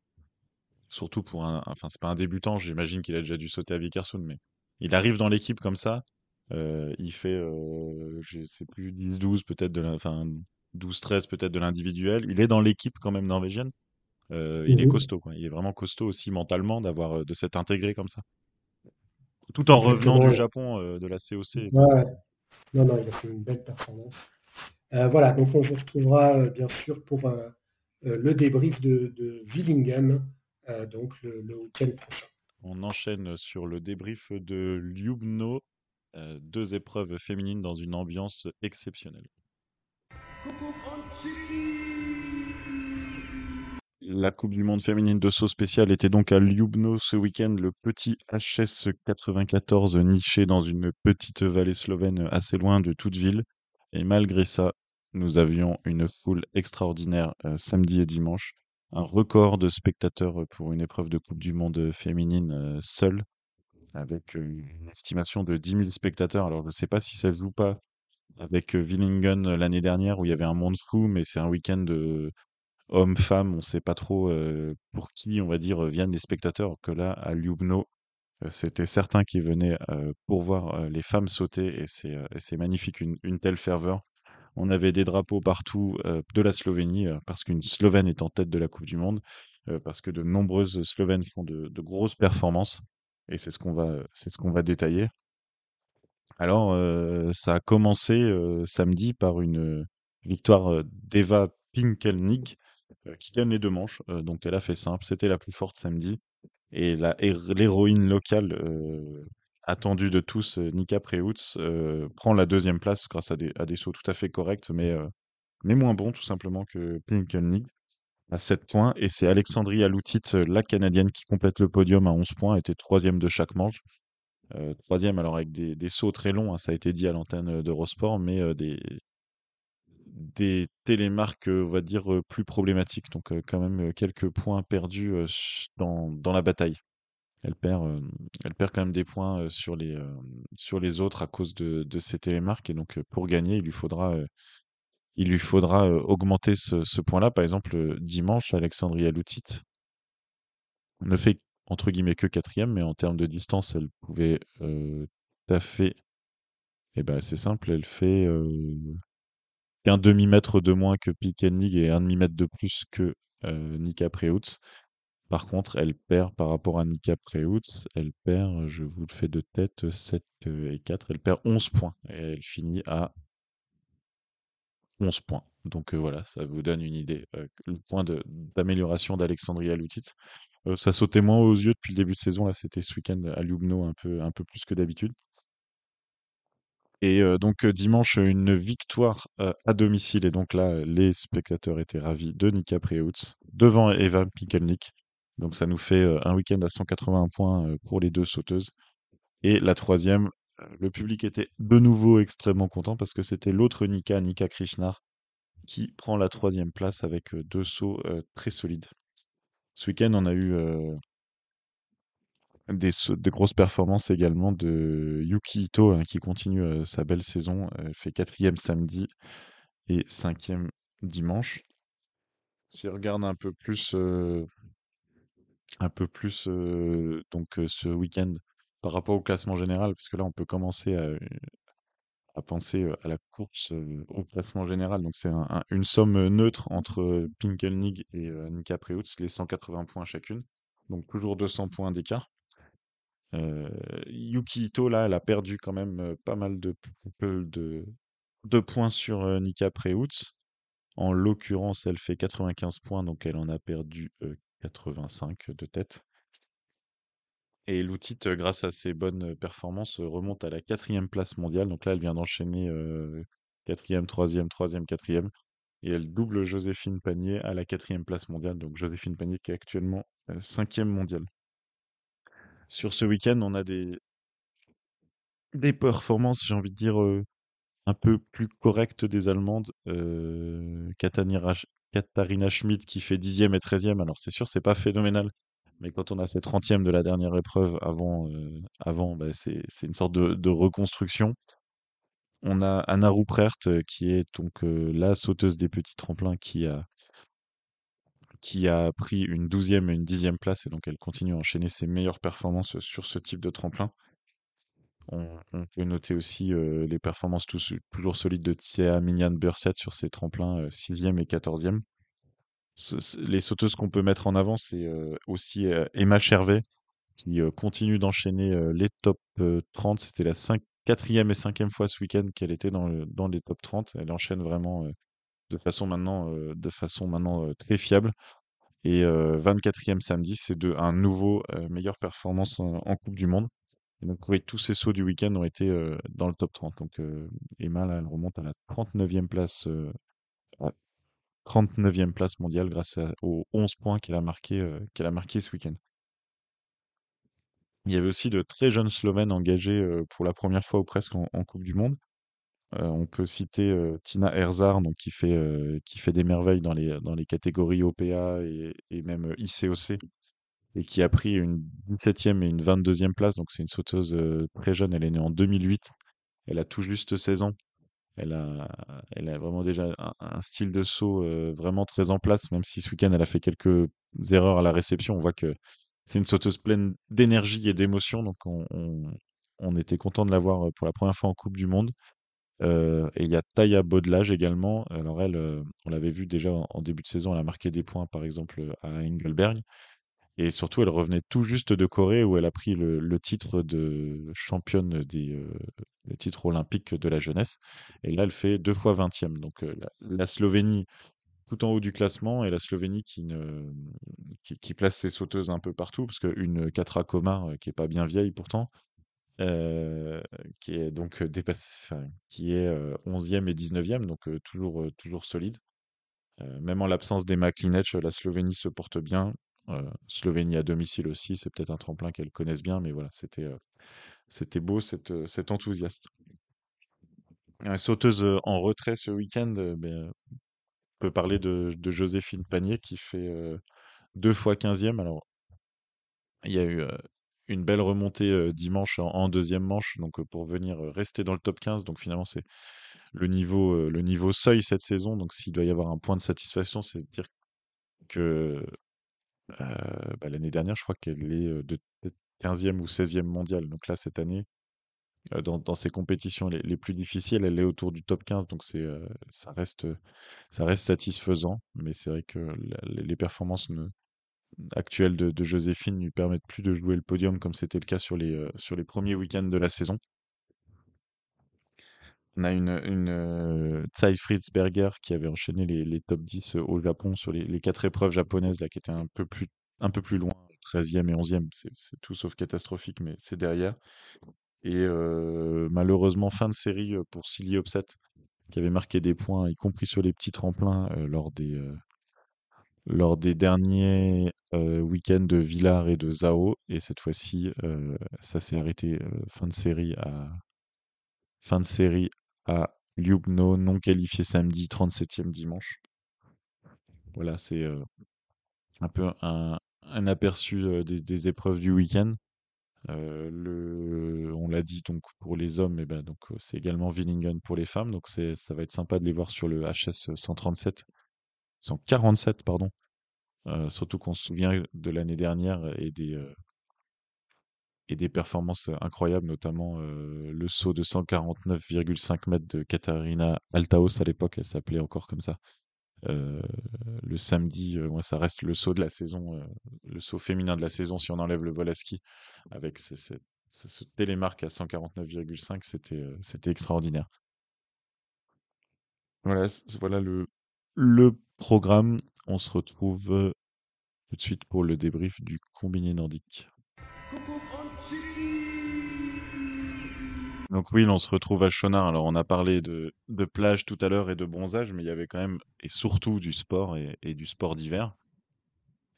surtout pour un, enfin c'est pas un débutant. J'imagine qu'il a déjà dû sauter à Vikersund, mais il arrive dans l'équipe comme ça. euh, il fait, euh, je sais plus, 10-12 peut-être de, la- enfin 12-13 peut-être de l'individuel. Il est dans l'équipe quand même norvégienne. Euh, il est
Mhm.
costaud, quoi. Il est vraiment costaud aussi mentalement d'avoir euh, de s'être intégré comme ça. Tout en revenant du Japon, euh, de la COC.
Ouais. Non, non, il a fait une belle performance. Euh, voilà, donc on vous retrouvera euh, bien sûr pour euh, euh, le débrief de, de Willingen, euh, donc le, le week-end prochain.
On enchaîne sur le débrief de Ljubno, euh, deux épreuves féminines dans une ambiance exceptionnelle. La Coupe du Monde féminine de saut spécial était donc à Ljubno ce week-end, le petit HS 94 niché dans une petite vallée slovène assez loin de toute ville. Et malgré ça, nous avions une foule extraordinaire euh, samedi et dimanche. Un record de spectateurs pour une épreuve de Coupe du Monde féminine euh, seule, avec euh, une estimation de 10 000 spectateurs. Alors je ne sais pas si ça joue pas avec Willingen l'année dernière où il y avait un monde fou, mais c'est un week-end de hommes-femmes, on ne sait pas trop pour qui, on va dire, viennent les spectateurs, que là, à Ljubno, c'était certains qui venaient pour voir les femmes sauter, et c'est magnifique, une, telle ferveur. On avait des drapeaux partout de la Slovénie, parce qu'une Slovène est en tête de la Coupe du Monde, parce que de nombreuses Slovènes font de, grosses performances, et c'est ce qu'on va, c'est ce qu'on va détailler. Alors, ça a commencé samedi par une victoire d'Eva Pinkelnig, qui gagne les deux manches. donc elle a fait simple, c'était la plus forte samedi. Et l'héroïne locale attendue de tous, Nika Preutz, prend la deuxième place grâce à des, sauts tout à fait corrects, mais, moins bons tout simplement que Pinkelnig à 7 points. Et c'est Alexandrie Aloutit, la Canadienne, qui complète le podium à 11 points, était troisième de chaque manche. troisième, alors avec des, des, sauts très longs, hein, ça a été dit à l'antenne d'Eurosport, mais des, des télémarques, on va dire, plus problématiques. Donc quand même quelques points perdus dans, dans la bataille. Elle perd, elle perd quand même des points sur les, sur les autres à cause de, de ces télémarques. Et donc pour gagner, il lui faudra il lui faudra augmenter ce, point-là. Par exemple, dimanche, Alexandria Loutit ne fait entre guillemets que quatrième, mais en termes de distance, elle pouvait euh, fait. Et ben, c'est simple, elle fait un demi-mètre de moins que League et un demi-mètre de plus que Nika Preutz. Par contre, elle perd par rapport à Nika Preutz, elle perd, je vous le fais de tête, 7 et 4, elle perd 11 points. Et elle finit à 11 points. Donc voilà, ça vous donne une idée. le point d'amélioration d'Alexandria Lutit. ça sautait moins aux yeux depuis le début de saison. Là, c'était ce week-end à peu, un peu plus que d'habitude. Et donc dimanche, une victoire à domicile. Et donc là, les spectateurs étaient ravis de Nika Preutz devant Eva Pikelnik. Donc ça nous fait un week-end à 181 points pour les deux sauteuses. Et la troisième, le public était de nouveau extrêmement content parce que c'était l'autre Nika, Nika Krishnar, qui prend la troisième place avec deux sauts très solides. Ce week-end, on a eu des, grosses performances également de Yuki Ito hein, qui continue sa belle saison. Elle fait quatrième samedi et cinquième dimanche. Si on regarde un peu plus, un peu plus donc ce week-end, par rapport au classement général, parce que là, on peut commencer à, à penser à la course au classement général. Donc, c'est une somme neutre entre Pinkelnig et Nika Preutz, les 180 points chacune. Donc, toujours 200 points d'écart. Yuki Ito, là, elle a perdu quand même pas mal de, points sur Nika Preutz. En l'occurrence, elle fait 95 points, donc elle en a perdu 85 de tête. Et l'outil, grâce à ses bonnes performances, remonte à la quatrième place mondiale. Donc là, elle vient d'enchaîner quatrième, troisième, troisième, quatrième. Et elle double Joséphine Panier à la quatrième place mondiale. Donc Joséphine Panier qui est actuellement cinquième mondiale. Sur ce week-end, on a des, des performances, j'ai envie de dire, un peu plus correctes des Allemandes. Katharina Schmidt qui fait dixième et treizième. Alors c'est sûr, c'est pas phénoménal mais quand on a fait 30e de la dernière épreuve avant, euh, avant bah, c'est une sorte de, reconstruction. On a Anna Ruprecht euh, qui est donc euh, la sauteuse des petits tremplins qui a, qui a pris une 12e et une 10e place et donc elle continue à enchaîner ses meilleures performances sur ce type de tremplin. On, peut noter aussi les performances toujours solides de Thea Minian Burset sur ses tremplins 6e et 14e les sauteuses qu'on peut mettre en avant, c'est aussi Emma Chervet, qui continue d'enchaîner les top 30. C'était la 5, quatrième et cinquième fois ce week-end qu'elle était dans les top 30. Elle enchaîne vraiment de façon maintenant, très fiable. Et 24e samedi, c'est de un nouveau meilleure performance en, Coupe du Monde. Et donc, oui, tous ces sauts du week-end ont été dans le top 30. Donc, Emma, là, elle remonte à la 39e place 39e place mondiale grâce aux 11 points qu'elle a marqué, euh, qu'elle a marqué ce week-end. Il y avait aussi de très jeunes Slovènes engagés euh, pour la première fois ou presque en, Coupe du Monde. Euh, on peut citer Tina Herzar, donc, qui, fait, des merveilles dans les, catégories OPA et, même ICOC, et qui a pris une 17e et une 22e place. Donc c'est une sauteuse très jeune, elle est née en 2008. Elle a tout juste 16 ans. Elle a, vraiment déjà un, style de saut euh, vraiment très en place, même si ce week-end elle a fait quelques erreurs à la réception. On voit que c'est une sauteuse pleine d'énergie et d'émotion, donc on, était content de la voir euh, pour la première fois en Coupe du Monde. Euh, et il y a Taya Baudelage également. Alors elle, on l'avait vu déjà en, début de saison, elle a marqué des points par exemple à Engelberg. Et surtout, elle revenait tout juste de Corée où elle a pris le, titre de championne des euh, le titre olympique de la jeunesse. Et là, elle fait deux fois 20e. Donc euh, la, Slovénie tout en haut du classement et la Slovénie qui, place ses sauteuses un peu partout, parce qu'une Katra Komar, qui est pas bien vieille pourtant, qui est donc dépassé, qui est 11e et 19e, donc toujours, toujours solide. même en l'absence des Klinec, la Slovénie se porte bien. Slovénie à domicile aussi, c'est peut-être un tremplin qu'elles connaissent bien, mais voilà, c'était c'était beau cet, enthousiasme. sauteuse en retrait ce week-end, ben, on peut parler de, de Joséphine Panier qui fait deux fois 15e. Alors, il y a eu une belle remontée dimanche en, deuxième manche, donc pour venir rester dans le top 15. Donc finalement, c'est le niveau, le niveau seuil cette saison. Donc s'il doit y avoir un point de satisfaction, c'est de dire que bah, l'année dernière, je crois qu'elle est de 15e ou 16e mondial. Donc là, cette année, dans, dans, ces compétitions les, plus difficiles, elle est autour du top 15. Donc c'est, ça, reste, ça reste satisfaisant. Mais c'est vrai que les performances ne, actuelle de, de, Joséphine lui permettent plus de jouer le podium comme c'était le cas sur les, euh, sur les premiers week-ends de la saison. On a une, une euh, Fritzberger qui avait enchaîné les, les, top 10 euh, au Japon sur les, les, quatre épreuves japonaises, là, qui étaient un peu plus, un peu plus loin, 13e et 11e. C'est tout sauf catastrophique, mais c'est derrière. Et euh, malheureusement, fin de série pour Silly Upset, qui avait marqué des points, y compris sur les petits tremplins, lors des, lors des derniers week-ends de Villars et de Zao. Et cette fois-ci, ça s'est arrêté fin de série à fin de série à Ljubno, non qualifié samedi, 37e dimanche. Voilà, c'est un peu un, aperçu des, épreuves du week-end. on l'a dit donc pour les hommes, et ben donc c'est également Willingen pour les femmes, donc ça va être sympa de les voir sur le HS 137 147, pardon. Euh, surtout qu'on se souvient de l'année dernière et des, euh, performances incroyables, notamment euh, le saut de 149,5 mètres de Katarina Altaos à l'époque, elle s'appelait encore comme ça. le samedi, ça reste le saut de la saison, le saut féminin de la saison si on enlève le vol à ski, avec ce, télémarque à 149,5, c'était c'était extraordinaire. Voilà, voilà le programme. On se retrouve euh, tout de suite pour le débrief du combiné nordique. Donc oui, on se retrouve à Chonard. Alors on a parlé de, plage tout à l'heure et de bronzage, mais il y avait quand même et surtout du sport et, du sport d'hiver.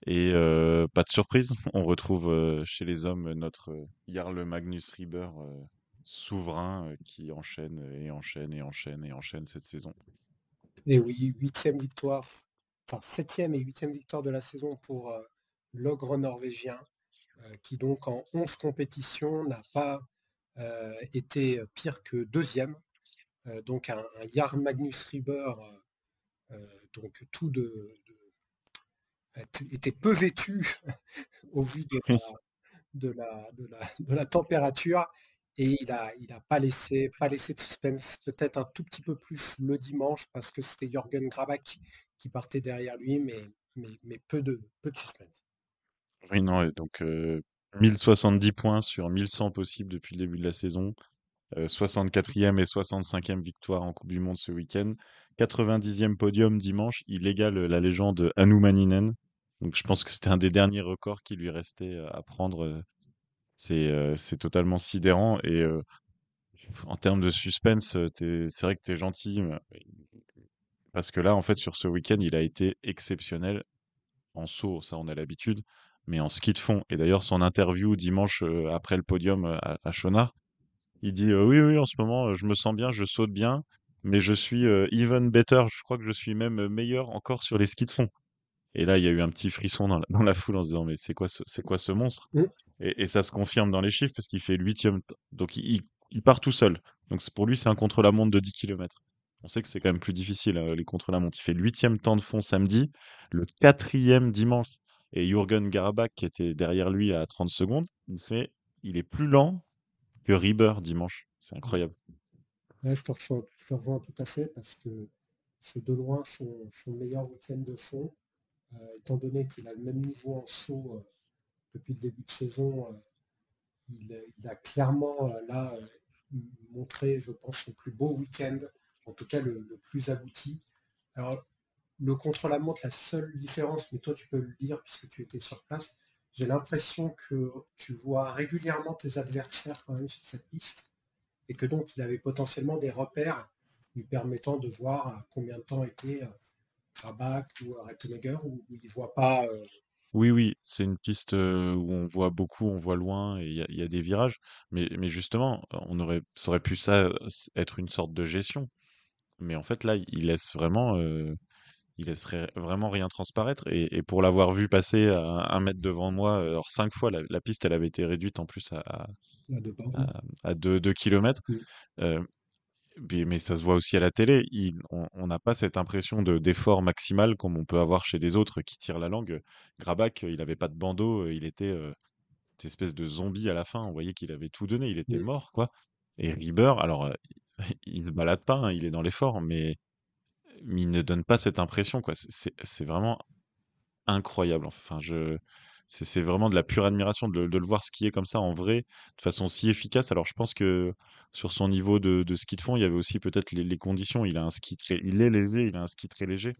Et euh, pas de surprise, <laughs> on retrouve euh, chez les hommes notre Jarl Magnus Rieber souverain qui enchaîne et enchaîne et enchaîne et enchaîne cette saison.
Et oui, huitième victoire, enfin septième et huitième victoire de la saison pour euh, l'ogre norvégien, euh, qui donc en 11 compétitions n'a pas euh, été pire que deuxième. donc un, Jarl Magnus Rieber, donc tout de, était peu vêtu <laughs> au vu de la <laughs> température et il a, il a pas laissé, de suspense, peut-être un tout petit peu plus le dimanche parce que c'était Jürgen Grabach qui partait derrière lui, mais, peu, de, suspense.
Oui, non, et donc 1070 points sur 1100 possibles depuis le début de la saison. 64e et 65e victoire en Coupe du Monde ce week-end. 90e podium dimanche. Il égale la légende Anu Maninen. Donc je pense que c'était un des derniers records qui lui restait à prendre c'est totalement sidérant et en termes de suspense, c'est vrai que tu es gentil parce que là, en fait, sur ce week-end, il a été exceptionnel en saut, ça on a l'habitude, mais en ski de fond. Et d'ailleurs, son interview dimanche après le podium à, à il dit oui, oui, en ce moment, je me sens bien, je saute bien, mais je suis even better. Je crois que je suis même meilleur encore sur les skis de fond. Et là, il y a eu un petit frisson dans la, foule en se disant mais c'est quoi ce, c'est quoi ce monstre? Et, ça se confirme dans les chiffres parce qu'il fait huitième. Donc il, part tout seul. Donc pour lui, c'est un contre-la-montre de 10 km. On sait que c'est quand même plus difficile, euh, les contre-la-montre. Il fait huitième temps de fond samedi, le quatrième dimanche. Et Jürgen Garabach, qui était derrière lui à 30 secondes, il, fait, il est plus lent que Rieber dimanche. C'est incroyable.
je, te rejoins, tout à fait parce que c'est de loin son, meilleur week-end de fond. Euh, étant donné qu'il a le même niveau en saut euh, depuis le début de saison, euh, il, a clairement euh, là euh, montré, je pense, son plus beau week-end, en tout cas le, plus abouti. Alors, le contre-la-montre, la seule différence, mais toi tu peux le dire puisque tu étais sur place, j'ai l'impression que tu vois régulièrement tes adversaires quand même sur cette piste et que donc il avait potentiellement des repères lui permettant de voir combien de temps était Rabac ou Rettenegger où il ne voit pas.
Oui, oui, c'est une piste où on voit beaucoup, on voit loin et il y, a des virages. Mais, mais justement, on aurait, ça aurait pu ça être une sorte de gestion. Mais en fait, là, il laisse vraiment, il laisserait vraiment rien transparaître. Et, pour l'avoir vu passer à un mètre devant moi, alors cinq fois, la, piste, elle avait été réduite en plus à, à, 2 Mais, ça se voit aussi à la télé. on n'a pas cette impression de d'effort maximal comme on peut avoir chez des autres qui tirent la langue. Grabach, il n'avait pas de bandeau, il était cette espèce de zombie à la fin. On voyait qu'il avait tout donné, il était mort, quoi. Et Rieber, alors, <laughs> il se balade pas, hein, il est dans l'effort, mais mais il ne donne pas cette impression, quoi. C'est vraiment incroyable. Enfin, je, c'est vraiment de la pure admiration de, le voir skier comme ça en vrai, de façon si efficace. Alors, je pense que sur son niveau de, ski de fond, il y avait aussi peut-être les, conditions. Il a un ski très, il est léger, il a un ski très léger.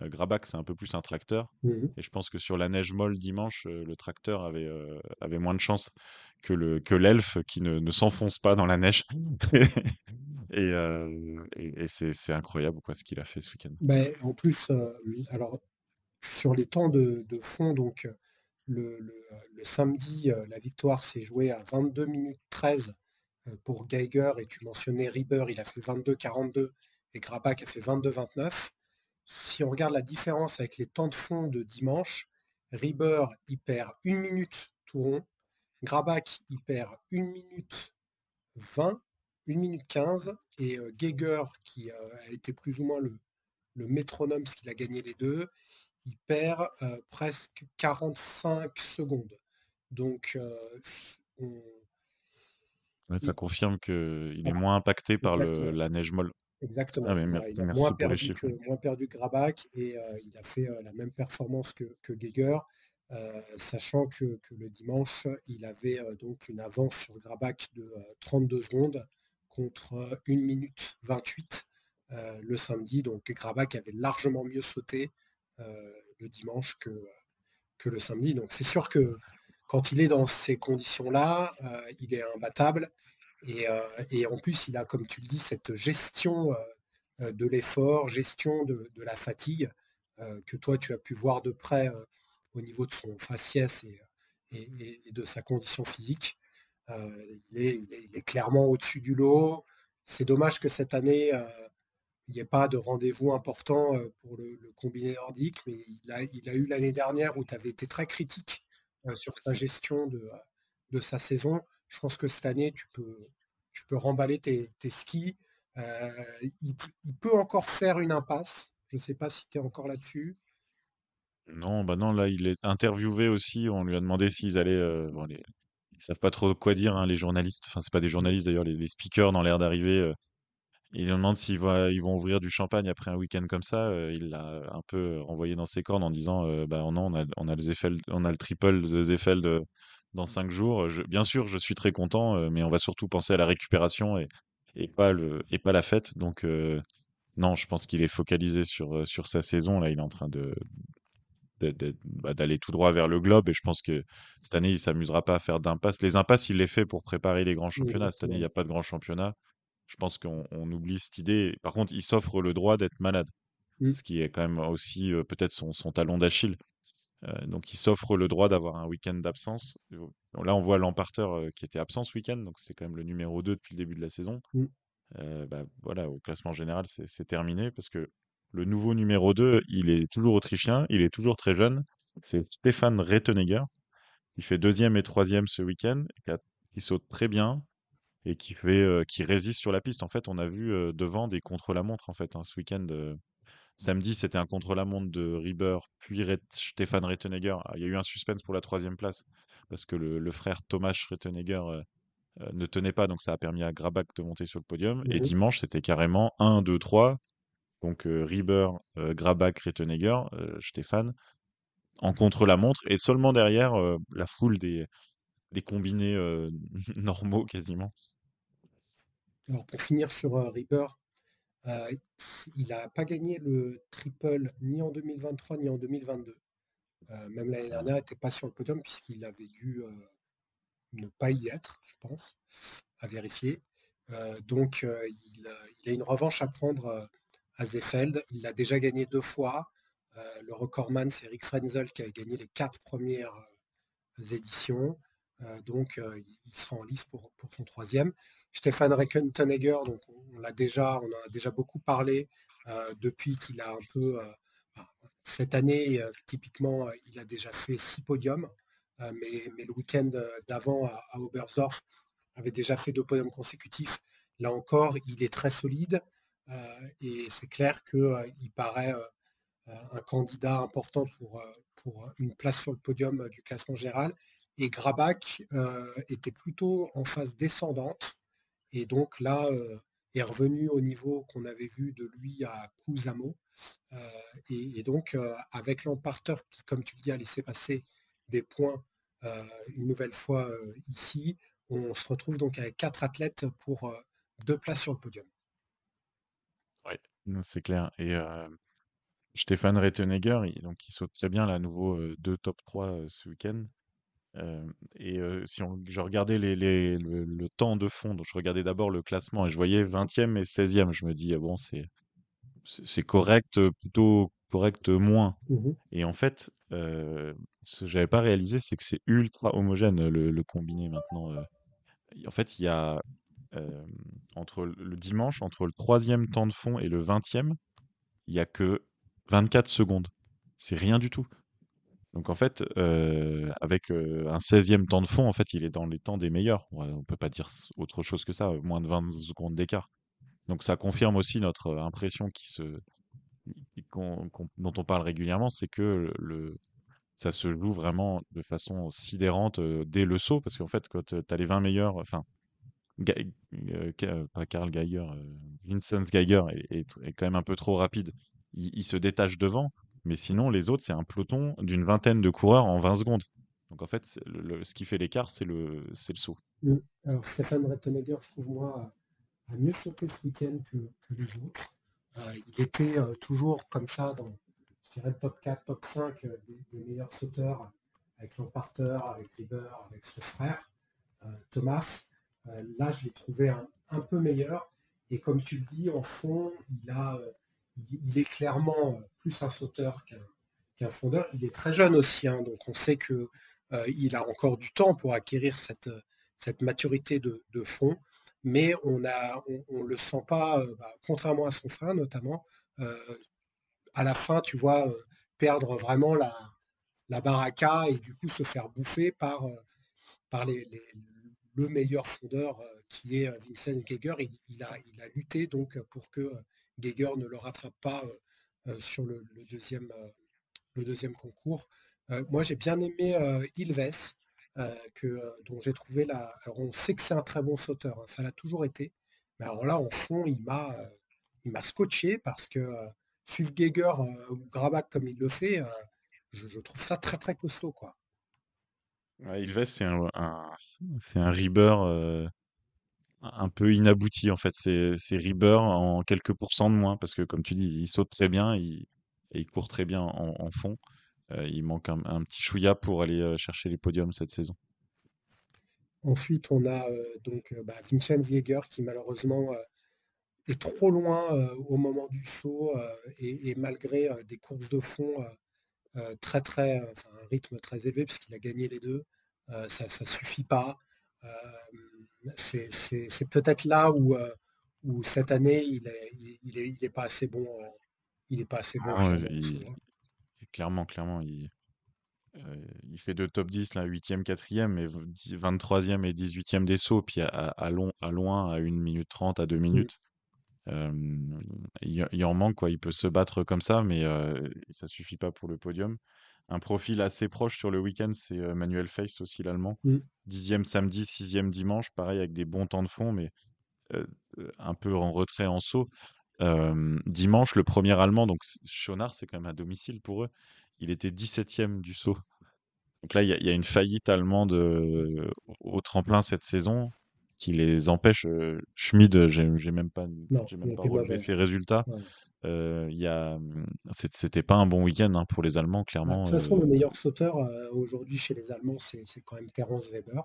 Euh, Grabach, c'est un peu plus un tracteur. Mmh Et je pense que sur la neige molle dimanche, euh, le tracteur avait, euh, avait moins de chance que le que l'elfe qui ne, ne s'enfonce pas dans la neige. <laughs> et, et, c'est incroyable quoi, ce qu'il a fait ce week-end.
Ben, en plus, alors sur les temps de, de fond, donc le, le, samedi, la victoire s'est jouée à 22 minutes 13 pour Geiger et tu mentionnais Rieber, il a fait 22-42 et Grabach a fait 22-29 si on regarde la différence avec les temps de fond de dimanche, Rieber, il perd 1 minute tout rond. Grabach, il perd 1 minute 20, 1 minute 15. Et euh, Geiger, qui euh, a été plus ou moins le, métronome, parce qu'il a gagné les deux, il perd euh, presque 45 secondes. Donc,
ça confirme qu'il est moins impacté par la neige molle.
Exactement. Ah, il a moins perdu, que, moins perdu, Grabach et euh, il a fait euh, la même performance que, que Geiger, euh, sachant que, le dimanche, il avait donc une avance sur Grabach de 32 secondes contre 1 minute 28 le samedi. Donc Grabach avait largement mieux sauté le dimanche que, que le samedi. Donc c'est sûr que quand il est dans ces conditions-là, il est imbattable. Euh, et, en plus, il a, comme tu le dis, cette gestion euh, euh, de l'effort, gestion de, la fatigue, que toi, tu as pu voir de près au niveau de son faciès et, de sa condition physique. il, est, clairement au-dessus du lot. C'est dommage que cette année, il n'y ait pas de rendez-vous important pour le, combiné nordique, mais il a, a eu l'année dernière où tu avais été très critique sur sa gestion de, sa saison je pense que cette année, tu peux, remballer tes, skis. Euh, il, peut encore faire une impasse. Je ne sais pas si tu es encore là-dessus.
Non, bah non, là, il est interviewé aussi. On lui a demandé s'ils allaient. Euh. Ils savent pas trop quoi dire, hein, les journalistes. Enfin, c'est pas des journalistes d'ailleurs, les, speakers dans l'air d'arriver. Euh, ils lui demandent s'ils vont, ils vont ouvrir du champagne après un week-end comme ça. il l'a un peu renvoyé dans ses cordes en disant bah non, on a, on a, le, on a le triple de Zeffeld dans cinq jours. bien sûr, je suis très content, euh, mais on va surtout penser à la récupération et, et, pas, le, et pas la fête. Donc, euh, non, je pense qu'il est focalisé sur, euh, sur sa saison. Là, il est en train de, bah, d'aller tout droit vers le globe et je pense que cette année il s'amusera pas à faire d'impasse les impasses il les fait pour préparer les grands championnats cette année il n'y a pas de grands championnats je pense qu'on oublie cette idée par contre il s'offre le droit d'être malade mmh. ce qui est quand même aussi peut-être son, son talon d'Achille euh, donc il s'offre le droit d'avoir un week-end d'absence. Là, on voit l'emparteur euh, qui était absent ce week-end, donc c'est quand même le numéro 2 depuis le début de la saison. Mm. Euh, bah, voilà, au classement général, c'est terminé parce que le nouveau numéro 2, il est toujours autrichien, il est toujours très jeune. C'est Stéphane Rettenegger, qui fait deuxième et troisième ce week-end, qui saute très bien et qui, fait, qui résiste sur la piste. En fait, on a vu devant des contre-la-montre en fait, hein, ce week-end. Samedi, c'était un contre-la-montre de Rieber, puis Stéphane Rettenegger. Ah, il y a eu un suspense pour la troisième place, parce que le, frère Thomas Rettenegger euh, euh, ne tenait pas, donc ça a permis à Grabach de monter sur le podium. Et dimanche, c'était carrément 1, 2, 3. Donc euh, Rieber, Grabach, Rettenegger, Stéphane, en contre-la-montre. Et seulement derrière, la foule des, des combinés <laughs> normaux quasiment.
Alors pour finir sur Rieber, il n'a pas gagné le triple ni en 2023 ni en 2022. même l'année dernière, il n'était pas sur le podium puisqu'il avait dû ne pas y être, je pense, à vérifier. donc, il, a une revanche à prendre à Zefeld. Il a déjà gagné deux fois. le recordman, c'est Eric Frenzel qui a gagné les quatre premières éditions. Donc, il sera en lice pour, pour son troisième. Stéphane Reckentenegger, donc on, l'a déjà, on en a déjà beaucoup parlé depuis qu'il a un peu cette année, typiquement, il a déjà fait six podiums. Euh, mais, le week-end euh, d'avant à, Oberstdorf avait déjà fait deux podiums consécutifs. Là encore, il est très solide euh, et c'est clair qu'il paraît un candidat important pour, pour une place sur le podium du classement général. Et Grabach était plutôt en phase descendante et donc là est revenu au niveau qu'on avait vu de lui à Kusamo. et, donc avec l'emparteur qui, comme tu le dis, a laissé passer des points euh, une nouvelle fois euh, ici. On se retrouve donc avec quatre athlètes pour euh, deux places sur le podium.
Oui, c'est clair. Et Stéphane Rettenegger, il, donc il saute très bien là, à nouveau deux top 3 ce week-end. Et si on, je regardais les, le, temps de fond, donc je regardais d'abord le classement et je voyais 20e et 16e. Je me dis, ah bon, c'est, c'est correct, plutôt correct moins. Mmh et en fait, ce que j'avais pas réalisé, c'est que c'est ultra homogène le, combiné maintenant. En fait, il y a entre le dimanche, entre le troisième temps de fond et le vingtième, il y a que 24 secondes. C'est rien du tout. Donc en fait, avec un 16e temps de fond, en fait, il est dans les temps des meilleurs. On ne peut pas dire autre chose que ça, moins de 20 secondes d'écart. Donc ça confirme aussi notre impression qui se, dont on parle régulièrement, c'est que le, ça se joue vraiment de façon sidérante dès le saut, parce qu'en fait, quand tu as les 20 meilleurs, enfin, pas Karl Geiger, Vincent Geiger est, quand même un peu trop rapide. Il, se détache devant, mais sinon, les autres, c'est un peloton d'une vingtaine de coureurs en 20 secondes. Donc en fait, ce qui fait l'écart, c'est le, le saut.
Mmh. Alors Stéphane Rettenegger, je trouve moi, a mieux sauté ce week-end que, les autres. il était toujours comme ça dans je dirais, le top 4, top 5 euh, des, meilleurs sauteurs avec l'emparteur, avec Rieber, avec son frère, euh, Thomas. Euh, là, je l'ai trouvé un, peu meilleur. Et comme tu le dis, en fond, il, a, il, est clairement plus un sauteur qu'un fondeur. Il est très jeune aussi, hein, donc on sait qu'il a encore du temps pour acquérir cette, cette maturité de, fond. Mais on ne le sent pas, bah, contrairement à son frère notamment, à la fin, tu vois, euh, perdre vraiment la, baraka et du coup se faire bouffer par, euh, par les, le meilleur fondeur euh, qui est Vincent Geiger. Il, a, il a lutté donc pour que Geiger ne le rattrape pas sur le, deuxième, le deuxième concours. moi, j'ai bien aimé Ilves, que, dont j'ai trouvé la. on sait que c'est un très bon sauteur, hein, ça l'a toujours été. Mais alors là, en fond, il m'a, scotché parce que suivre Geiger euh, ou comme il le fait, euh, je, trouve ça très très costaud. Quoi.
Ilves, c'est un, c'est un Rieber euh, un peu inabouti en fait. C'est, c'est Rieber en quelques pourcents de moins parce que comme tu dis, il saute très bien et il court très bien en, fond. il manque un, petit chouïa pour aller chercher les podiums cette saison.
Ensuite, on a donc bah, Vincenz Jäger qui malheureusement est trop loin euh, au moment du saut euh, et, malgré euh, des courses de fond très très, un rythme très élevé puisqu'il a gagné les deux, ça ne suffit pas. C'est peut-être là où, où cette année il est, il, est, pas assez bon. il est pas assez bon.
Ah clairement, clairement, il, il fait deux top 10, là, 8e, 4e, mais 23e et 18e des sauts, puis à, long, à loin, à 1 minute 30, à 2 minutes il, en manque, quoi. Il peut se battre comme ça, mais ça suffit pas pour le podium. Un profil assez proche sur le week-end, c'est Manuel Face aussi, l'allemand. Mmh. Dixième samedi, sixième dimanche, pareil avec des bons temps de fond, mais un peu en retrait en saut. dimanche, le premier allemand, donc Schonard, c'est quand même à domicile pour eux. Il était 17e du saut. Donc là, il y, a une faillite allemande au tremplin cette saison. qui les empêche. euh, Schmid, j'ai même pas,
Non,
même pas relevé ses résultats.
Ouais.
Euh, y a, hum, c'était pas un bon week-end hein, pour les Allemands,
Bah, de
clairement.
toute façon, le
euh,
meilleur sauteur euh, aujourd'hui chez les Allemands, c'est quand même Terence Weber.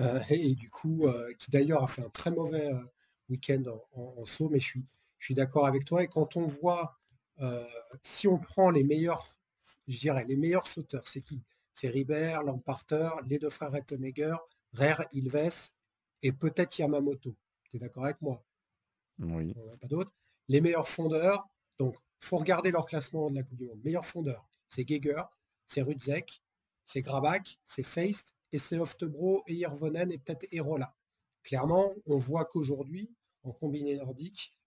Euh, et, <laughs> et du coup, qui d'ailleurs a fait un très mauvais week-end en, en- en saut, mais je suis, je suis d'accord avec toi. Et quand on voit, si on prend les meilleurs, je dirais, les meilleurs sauteurs, c'est qui? C'est Ribert, Lamparter, les deux frères Rettenegger, Rare, Ilves et peut-être Yamamoto. Tu es d'accord avec moi?
oui.
On n'a pas d'autres. Les meilleurs fondeurs, donc faut regarder leur classement de la Coupe du Monde. Meilleurs fondeurs, c'est Geiger, c'est Rudzek, c'est Grabak, c'est Feist, et c'est Oftebro, et Hirvonen et peut-être Erola. Clairement, on voit qu'aujourd'hui, en combiné nordique,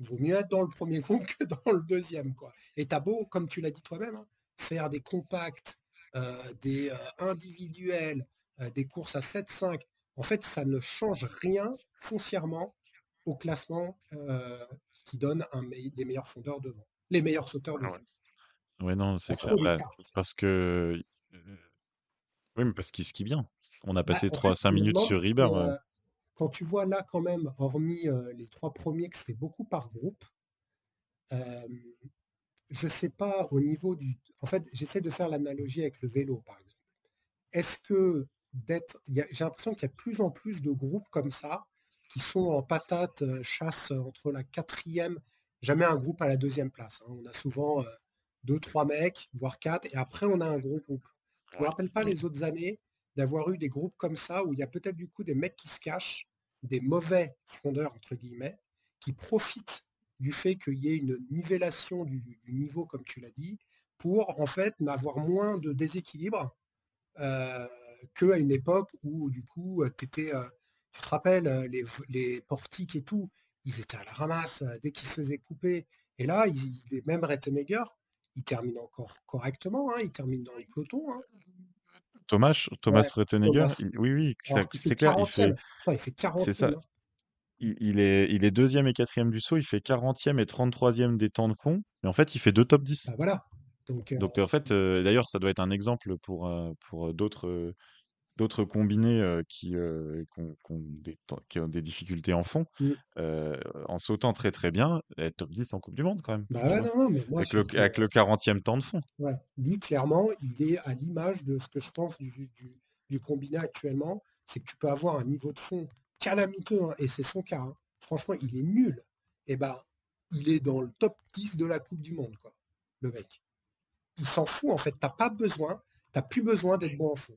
il vaut mieux être dans le premier groupe que dans le deuxième. Quoi. Et t'as beau, comme tu l'as dit toi-même, hein, faire des compacts, euh, des euh, individuels, euh, des courses à 7-5. En fait, ça ne change rien foncièrement au classement euh, qui donne un me- les meilleurs fondeurs devant, les meilleurs sauteurs devant.
Ouais. Ouais, non, c'est clair. Bah, parce que, euh, oui, mais parce qu'il skie bien. On a
Bah,
passé
en
3
fait,
5
je me
minutes sur
si,
Ribber. euh,
quand tu vois là quand même, hormis les trois premiers, que c'était beaucoup par groupe, je sais pas au niveau du... En fait, j'essaie de faire l'analogie avec le vélo, par exemple. Est-ce que d'être... J'ai l'impression qu'il y a de plus en plus de groupes comme ça qui sont en patate, euh, chasse entre la quatrième, jamais un groupe à la deuxième place. hein. On a souvent euh, deux, trois mecs, voire quatre, et après on a un gros groupe. Je me
ouais,
rappelle pas les autres années d'avoir eu des groupes comme ça où il y a peut-être du coup des mecs qui se cachent, des mauvais fondeurs entre guillemets, qui profitent du fait qu'il y ait une nivellation du, du niveau, comme tu l'as dit, pour en fait n'avoir moins de déséquilibre euh, qu'à une époque où du coup euh, t'étais, euh, tu te rappelles euh, les, les portiques et tout, ils étaient à la ramasse euh, dès qu'ils se faisaient couper. Et là, ils, les- même Rettenegger, il termine encore correctement, hein, il termine dans le peloton. hein.
Thomas, Thomas
Ouais,
Rettenegger,
Thomas.
il- oui, oui, c'est clair, il fait,
40e. Putain, il fait
c'est
40e.
ça,
hein.
il, est, il est deuxième et quatrième du saut, il fait 40e et 33e des temps de fond, mais en fait, il fait deux top 10.
Bah voilà. Donc, euh,
Donc, en fait, euh, d'ailleurs, ça doit être un exemple pour, euh, pour d'autres euh, d'autres combinés euh, qui, euh, qui ont, qui ont des, temps- qui ont des difficultés en fond,
mm.
euh, en sautant très très bien, être top 10 en Coupe du Monde quand même,
bah
tu
ouais,
vois,
non, non, mais moi,
avec le,
me dis,
avec
euh,
le 40e temps de fond.
ouais, lui, clairement, il est à l'image de ce que je pense du, du, du combiné actuellement, c'est que tu peux avoir un niveau de fond calamiteux, hein, et c'est son cas. hein. Franchement, il est nul. Et ben, il est dans le top 10 de la Coupe du Monde, quoi, le mec. Il s'en fout, en fait. T'as pas besoin, t'as plus besoin d'être bon en fond.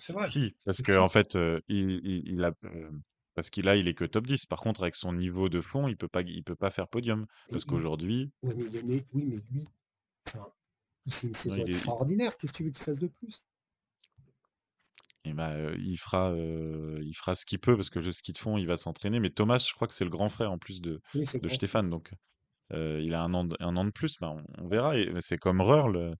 C'est
Si,
vrai.
si, parce
C'est
que en fait, euh, il, il, il a, euh, parce qu'il a, il est que top 10. Par contre, avec son niveau de fond, il peut pas, il peut pas faire podium.
Et
Parce
il-
qu'aujourd'hui,
ouais, mais oui, mais lui, enfin, il fait une
non,
saison
il est, il-
extraordinaire. Qu'est-ce que tu veux qu'il fasse de plus?
eh ben, euh, il fera, euh, il fera ce qu'il peut parce que le ski de fond, il va s'entraîner. Mais Thomas, je crois que c'est le grand frère en plus de,
Oui, c'est
de
grand.
Stéphane, donc euh, il a un an, de, un an de plus. Ben, on, on verra. Et c'est comme euh,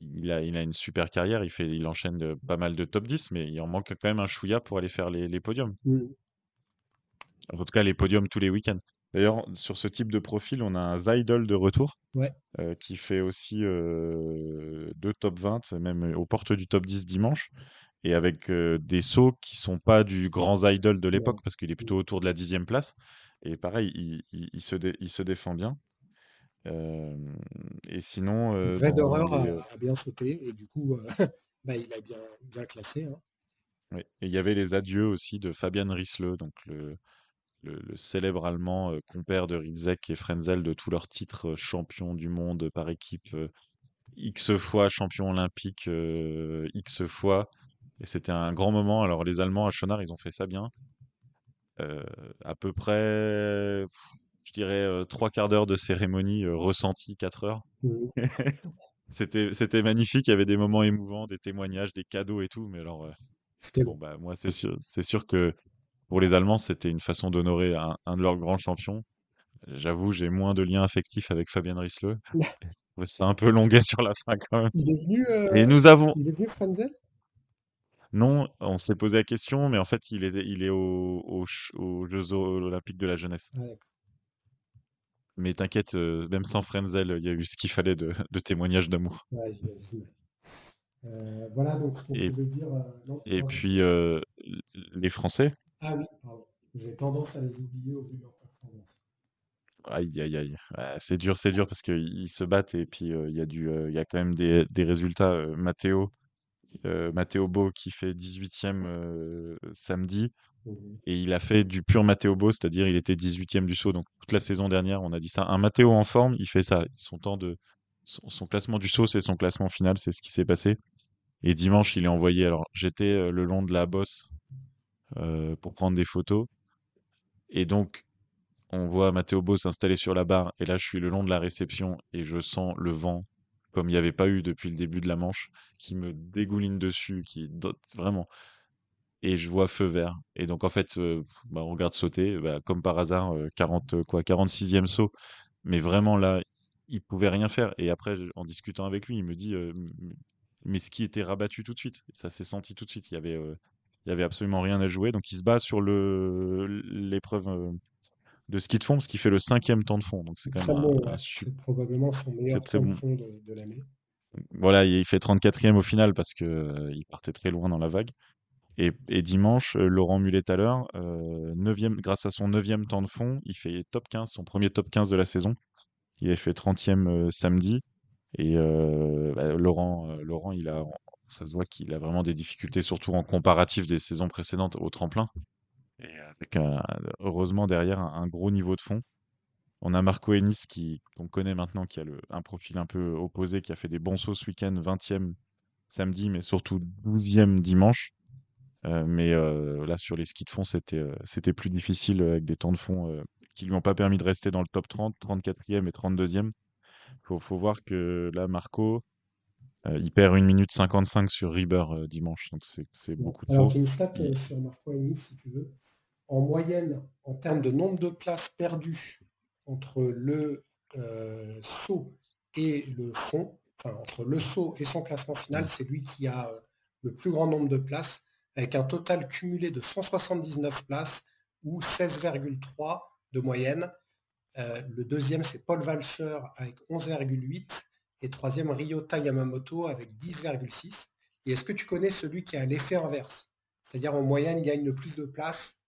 il a, il a une super carrière. Il fait, il enchaîne de- pas mal de top 10, mais il en manque quand même un chouïa pour aller faire les, les podiums.
Mm.
En tout cas, les podiums tous les week-ends. D'ailleurs, sur ce type de profil, on a un Zaidel de retour.
Ouais.
euh, qui fait aussi euh, deux top 20, même aux portes du top 10 dimanche, et avec euh, des sauts qui sont pas du grand idol de l'époque, parce qu'il est plutôt autour de la dixième place. Et pareil, il, il- il se, dé- il se défend bien. Euh, et sinon, euh, dans
Federer
les,
a, a bien sauté et du coup, euh, <laughs> bah, il a bien, bien classé. hein.
Et il y avait les adieux aussi de Fabian Rissle, donc le, le, le célèbre Allemand, compère de Ritzek et Frenzel de tous leurs titres, champion du monde par équipe, X fois champion olympique, X fois. Et c'était un grand moment. Alors, les Allemands à Schonard, ils ont fait ça bien. Euh, à peu près, je dirais, euh, trois quarts d'heure de cérémonie euh, ressentie, quatre heures.
Mm. <laughs>
C'était, c'était magnifique. Il y avait des moments émouvants, des témoignages, des cadeaux et tout. Mais alors, euh, bon, bah, moi, c'est sûr, c'est sûr que pour les Allemands, c'était une façon d'honorer un, un de leurs grands champions. J'avoue, j'ai moins de liens affectifs avec Fabien. <laughs> Ouais, C'est un peu longuet sur la fin quand même.
Il est venu,
Et nous avons,
il est venu Frenzel?
Non, on s'est posé la question, mais en fait, il est, il est au- au aux Jeux Olympiques de la jeunesse.
Ah.
Mais t'inquiète, euh, même sans Frenzel, il y a eu ce qu'il fallait de, <laughs> de témoignages d'amour.
Ouais, j'imagine. voilà donc ce qu'on pouvait dire.
et puis les Français.
Ah oui, pardon. J'ai tendance à les oublier au vu de leur performance.
Aïe, aïe, aïe. c'est dur, c'est dur parce qu'ils se battent et puis il y a du, il y a quand même des, des résultats. Matteo, Matteo Beau qui fait 18e samedi et il a fait du pur Matteo Beau, c'est-à-dire il était 18e du saut. Donc toute la saison dernière, on a dit ça. Un Matteo en forme, il fait ça. Son temps de son, classement du saut, c'est son classement final, c'est ce qui s'est passé. Et dimanche, il est envoyé. Alors j'étais le long de la bosse pour prendre des photos. Et donc, on voit Matteo Beau s'installer sur la barre. Et là, je suis le long de la réception et je sens le vent comme il n'y avait pas eu depuis le début de la manche, qui me dégouline dessus, qui vraiment. Et je vois feu vert. Et donc, en fait, bah, on regarde sauter, bah, comme par hasard, 40, quoi, 46e saut. Mais vraiment, là, il pouvait rien faire. Et après, en discutant avec lui, il me dit, mais ce qui était rabattu tout de suite. Ça s'est senti tout de suite. Il y avait, il y avait absolument rien à jouer. Donc, il se bat sur l'épreuve de ski de fond, ce qui fait le cinquième temps de fond. Donc, c'est quand même
C'est probablement son meilleur temps de fond de, l'année.
Voilà, il fait 34e au final parce que il partait très loin dans la vague. Et, dimanche, Laurent Mulet tout à l'heure, grâce à son neuvième temps de fond, il fait top 15, son premier top 15 de la saison. Il a fait 30e samedi. Et bah, Laurent, Laurent, il a, ça se voit qu'il a vraiment des difficultés, surtout en comparatif des saisons précédentes au tremplin. Et avec heureusement derrière un, gros niveau de fond. On a Marco Ennis qui qu'on connaît maintenant, qui a le, un profil un peu opposé, qui a fait des bons sauts ce week-end, 20e samedi, mais surtout 12e dimanche. Mais là, sur les skis de fond, c'était c'était plus difficile avec des temps de fond qui lui ont pas permis de rester dans le top 30, 34e et 32e. Faut, faut voir que là, Marco, il perd 1 minute 55 sur Rieber dimanche, donc c'est beaucoup trop.
Alors j'ai une stat sur Marco Ennis, si tu veux en moyenne, en termes de nombre de places perdues entre le euh, saut et le fond, enfin entre le saut et son classement final, mm. c'est lui qui a euh, le plus grand nombre de places, avec un total cumulé de 179 places ou 16,3 de moyenne. Euh, le deuxième, c'est Paul Valcher avec 11,8 et troisième, Ryota Yamamoto avec 10,6. Et est-ce que tu connais celui qui a l'effet inverse? C'est-à-dire en moyenne, il gagne le plus de places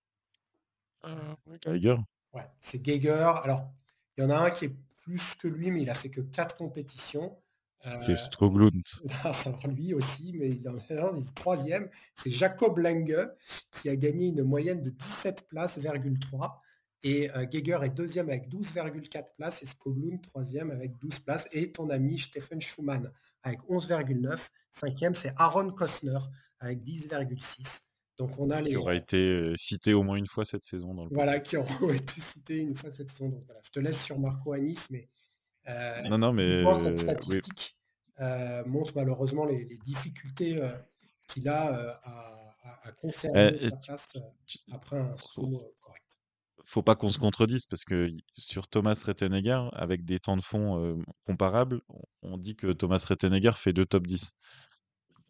euh, Geiger.
Ouais, c'est Geiger. Alors, il y en a un qui est plus que lui, mais il a fait que quatre compétitions.
C'est Stroglund. <laughs>
Alors lui aussi, mais il en a un, il est troisième. C'est Jacob Lange qui a gagné une moyenne de 17 places, 3. Et euh, Geiger est deuxième avec 12,4 places et Skoglund troisième avec 12 places. Et ton ami Stephen Schumann avec 11,9. Cinquième, c'est Aaron Kostner avec 10,6. Donc on a les...
Qui aura été cité au moins une fois cette saison dans le
Voilà, qui auront <laughs> été cité une fois cette saison. Donc voilà, je te laisse sur Marco Anis, mais,
euh, non, non, mais
cette statistique euh, montre malheureusement les, difficultés euh, qu'il a à, conserver sa place après un saut correct.
Faut pas qu'on se contredise parce que sur Thomas Rettenegger, avec des temps de fond comparables, on dit que Thomas Rettenegger fait deux top 10.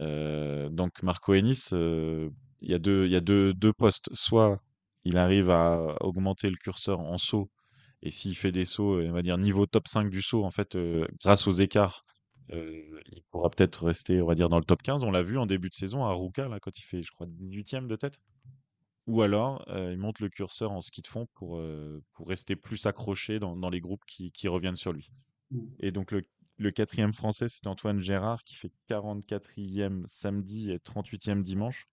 donc Marco Ennis, il y a deux, il y a deux, deux postes. Soit il arrive à augmenter le curseur en saut, et s'il fait des sauts, euh, on va dire niveau top 5 du saut, en fait, euh, grâce aux écarts, euh, il pourra peut-être rester, on va dire, dans le top 15. On l'a vu en début de saison à Ruka, là, quand il fait, je crois, 18ème de tête. Ou alors, il monte le curseur en ski de fond pour, pour rester plus accroché dans, dans les groupes qui, qui, reviennent sur lui. Mmh. Et donc, le, le quatrième français, c'est Antoine Gérard qui fait 44e samedi et 38e dimanche.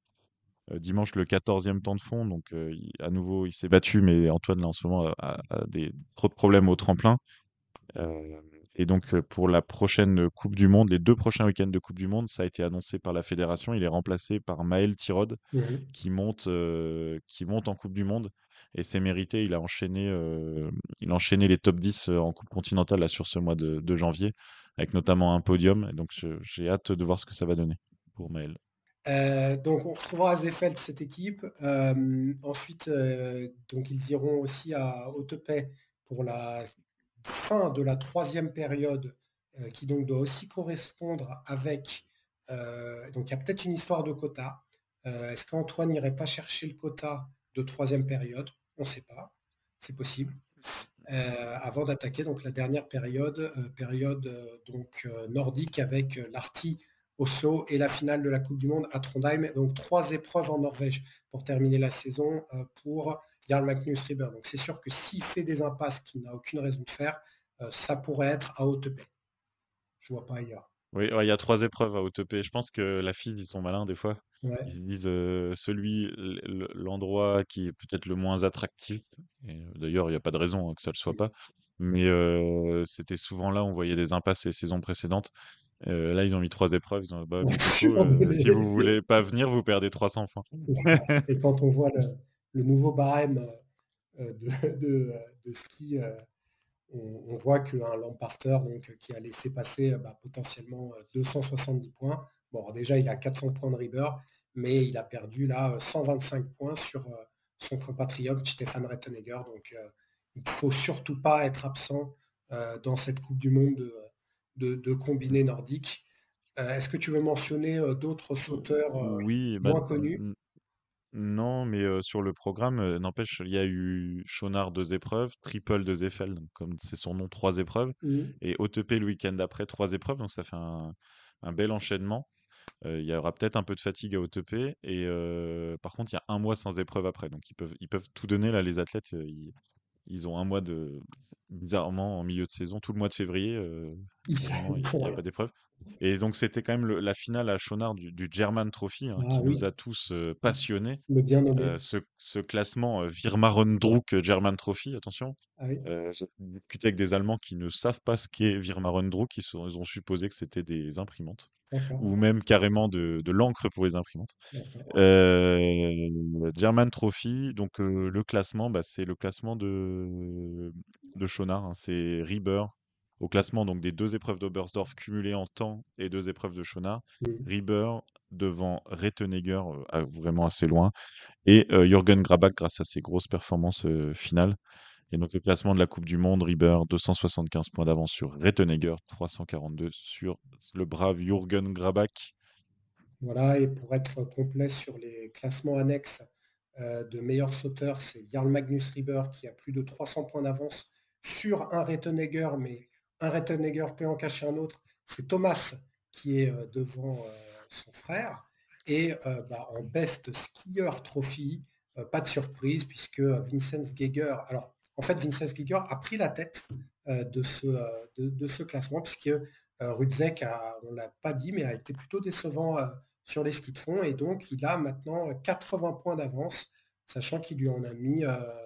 Euh, dimanche le 14e temps de fond. Donc, euh, à nouveau, il s'est battu, mais Antoine, là, en ce moment, a, des, trop de problèmes au tremplin. Euh, et donc, pour la prochaine Coupe du Monde, les deux prochains week-ends de Coupe du Monde, ça a été annoncé par la fédération. Il est remplacé par Maël Tirod, mmh qui, monte, qui monte en Coupe du Monde. Et c'est mérité. Il a enchaîné, il a enchaîné les top 10 en Coupe continentale là, sur ce mois de, de janvier, avec notamment un podium. Et donc, j'ai hâte de voir ce que ça va donner pour Maël.
Euh, donc on retrouvera Zefeld cette équipe. Euh, ensuite, euh, donc ils iront aussi à Hautepay pour la fin de la troisième période, qui donc doit aussi correspondre avec. donc il y a peut-être une histoire de quota. Est-ce qu'Antoine n'irait pas chercher le quota de troisième période? On ne sait pas. C'est possible. avant d'attaquer donc la dernière période, période donc nordique avec l'Arty Oslo et la finale de la Coupe du Monde à Trondheim. Donc trois épreuves en Norvège pour terminer la saison pour Jarl Magnus Rieber. Donc c'est sûr que s'il fait des impasses qu'il n'a aucune raison de faire, ça pourrait être à haute paix. Je vois pas ailleurs.
Oui, il y a trois épreuves à haute paix. Je pense que la fille, ils sont malins des fois. Ils se disent celui, l'endroit qui est peut-être le moins attractif. d'ailleurs, il n'y a pas de raison hein, que ça ne le soit pas. Mais c'était souvent là où on voyait des impasses les saisons précédentes. Là, ils ont mis trois épreuves. Ils ont bah, <laughs> si vous voulez pas venir, vous perdez 300 points.
Et quand on voit le, nouveau barème <laughs> de, ski, on, voit qu'un Lamparter donc, qui a laissé passer bah, potentiellement 270 points. Bon, déjà, il a 400 points de Riber, mais il a perdu là 125 points sur son compatriote Stéphane Rettenegger. Donc, il ne faut surtout pas être absent euh, dans cette Coupe du Monde de, de, combiné nordique. Euh, est-ce que tu veux mentionner euh, d'autres sauteurs oui, bah, moins connus?
non, mais sur le programme, n'empêche, il y a eu Chonard deux épreuves, Triple deux Eiffel, comme c'est son nom, trois épreuves, mmh. et OTP le week-end d'après, trois épreuves, donc ça fait un, bel enchaînement. il y aura peut-être un peu de fatigue à OTP, et par contre, il y a un mois sans épreuve après, donc ils peuvent, ils peuvent tout donner là, les athlètes. Ils, ils ont un mois de. Bizarrement, en milieu de saison, tout le mois de février, euh, <laughs> il n'y a pas d'épreuve. Et donc, c'était quand même la finale à Chonard du, German Trophy hein, ah qui nous a tous euh, passionnés.
Le bien nommé.
Euh, ce, classement Wirmarendruck German Trophy, attention. Ah J'ai discuté avec des Allemands qui ne savent pas ce qu'est Wirmarendruck. Ils, ils ont supposé que c'était des imprimantes ou même carrément de, l'encre pour les imprimantes. Euh, German Trophy, donc euh, le classement, bah, c'est le classement de, de Schonard, hein. c'est Rieber au classement donc des deux épreuves d'Oberstdorf cumulées en temps et deux épreuves de Schonard. Rieber devant Rettenegger, euh, vraiment assez loin, et Jürgen Grabach grâce à ses grosses performances finales. Et donc le classement de la Coupe du Monde, Rieber 275 points d'avance sur Rettenegger, 342 sur le brave Jürgen Grabach.
Voilà, et pour être complet sur les classements annexes euh, de meilleurs sauteurs, c'est Jarl Magnus Rieber qui a plus de 300 points d'avance sur un Rettenegger, mais un Rettenegger peut en cacher un autre. C'est Thomas qui est euh, devant euh, son frère. Et bah, en best skieur trophy, pas de surprise puisque Vincent Geiger, alors en fait, Vincent Giger a pris la tête euh, de, ce, euh, de, ce classement, puisque euh, Rudzek, on ne l'a pas dit, mais a été plutôt décevant sur les skis de fond. Et donc, il a maintenant 80 points d'avance, sachant qu'il lui en a mis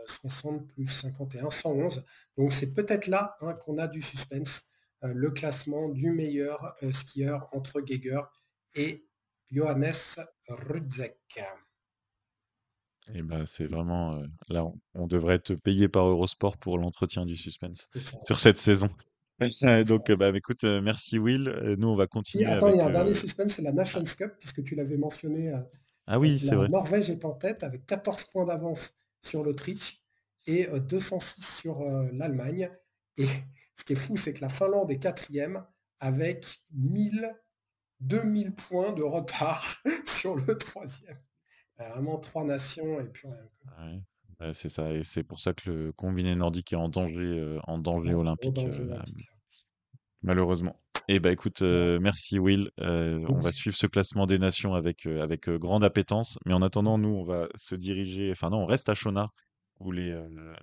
60 plus 51, 111. Donc, c'est peut-être là hein, qu'on a du suspense, le classement du meilleur skieur entre Geiger et Johannes Rudzek.
Et ben, c'est vraiment là, on, devrait être payé par Eurosport pour l'entretien du suspense sur cette saison. <laughs> Donc, bah, écoute, merci Will. Nous, on va continuer.
attends, il y a un dernier suspense, c'est la Nations Cup, puisque tu l'avais mentionné.
Ah oui, c'est vrai.
Norvège est en tête avec 14 points d'avance sur l'Autriche et 206 sur l'Allemagne. Et <laughs> ce qui est fou, c'est que la Finlande est quatrième avec 1000, 2000 points de retard <laughs> sur le troisième vraiment trois nations et puis
rien. c'est ça, et c'est pour ça que le combiné nordique est en danger, euh, en danger olympique, euh, malheureusement. Et eh bah écoute, euh, merci Will. on va suivre ce classement des nations avec, avec grande appétence. Mais en attendant, nous, on va se diriger. Enfin, non, on reste à Chonard, où les,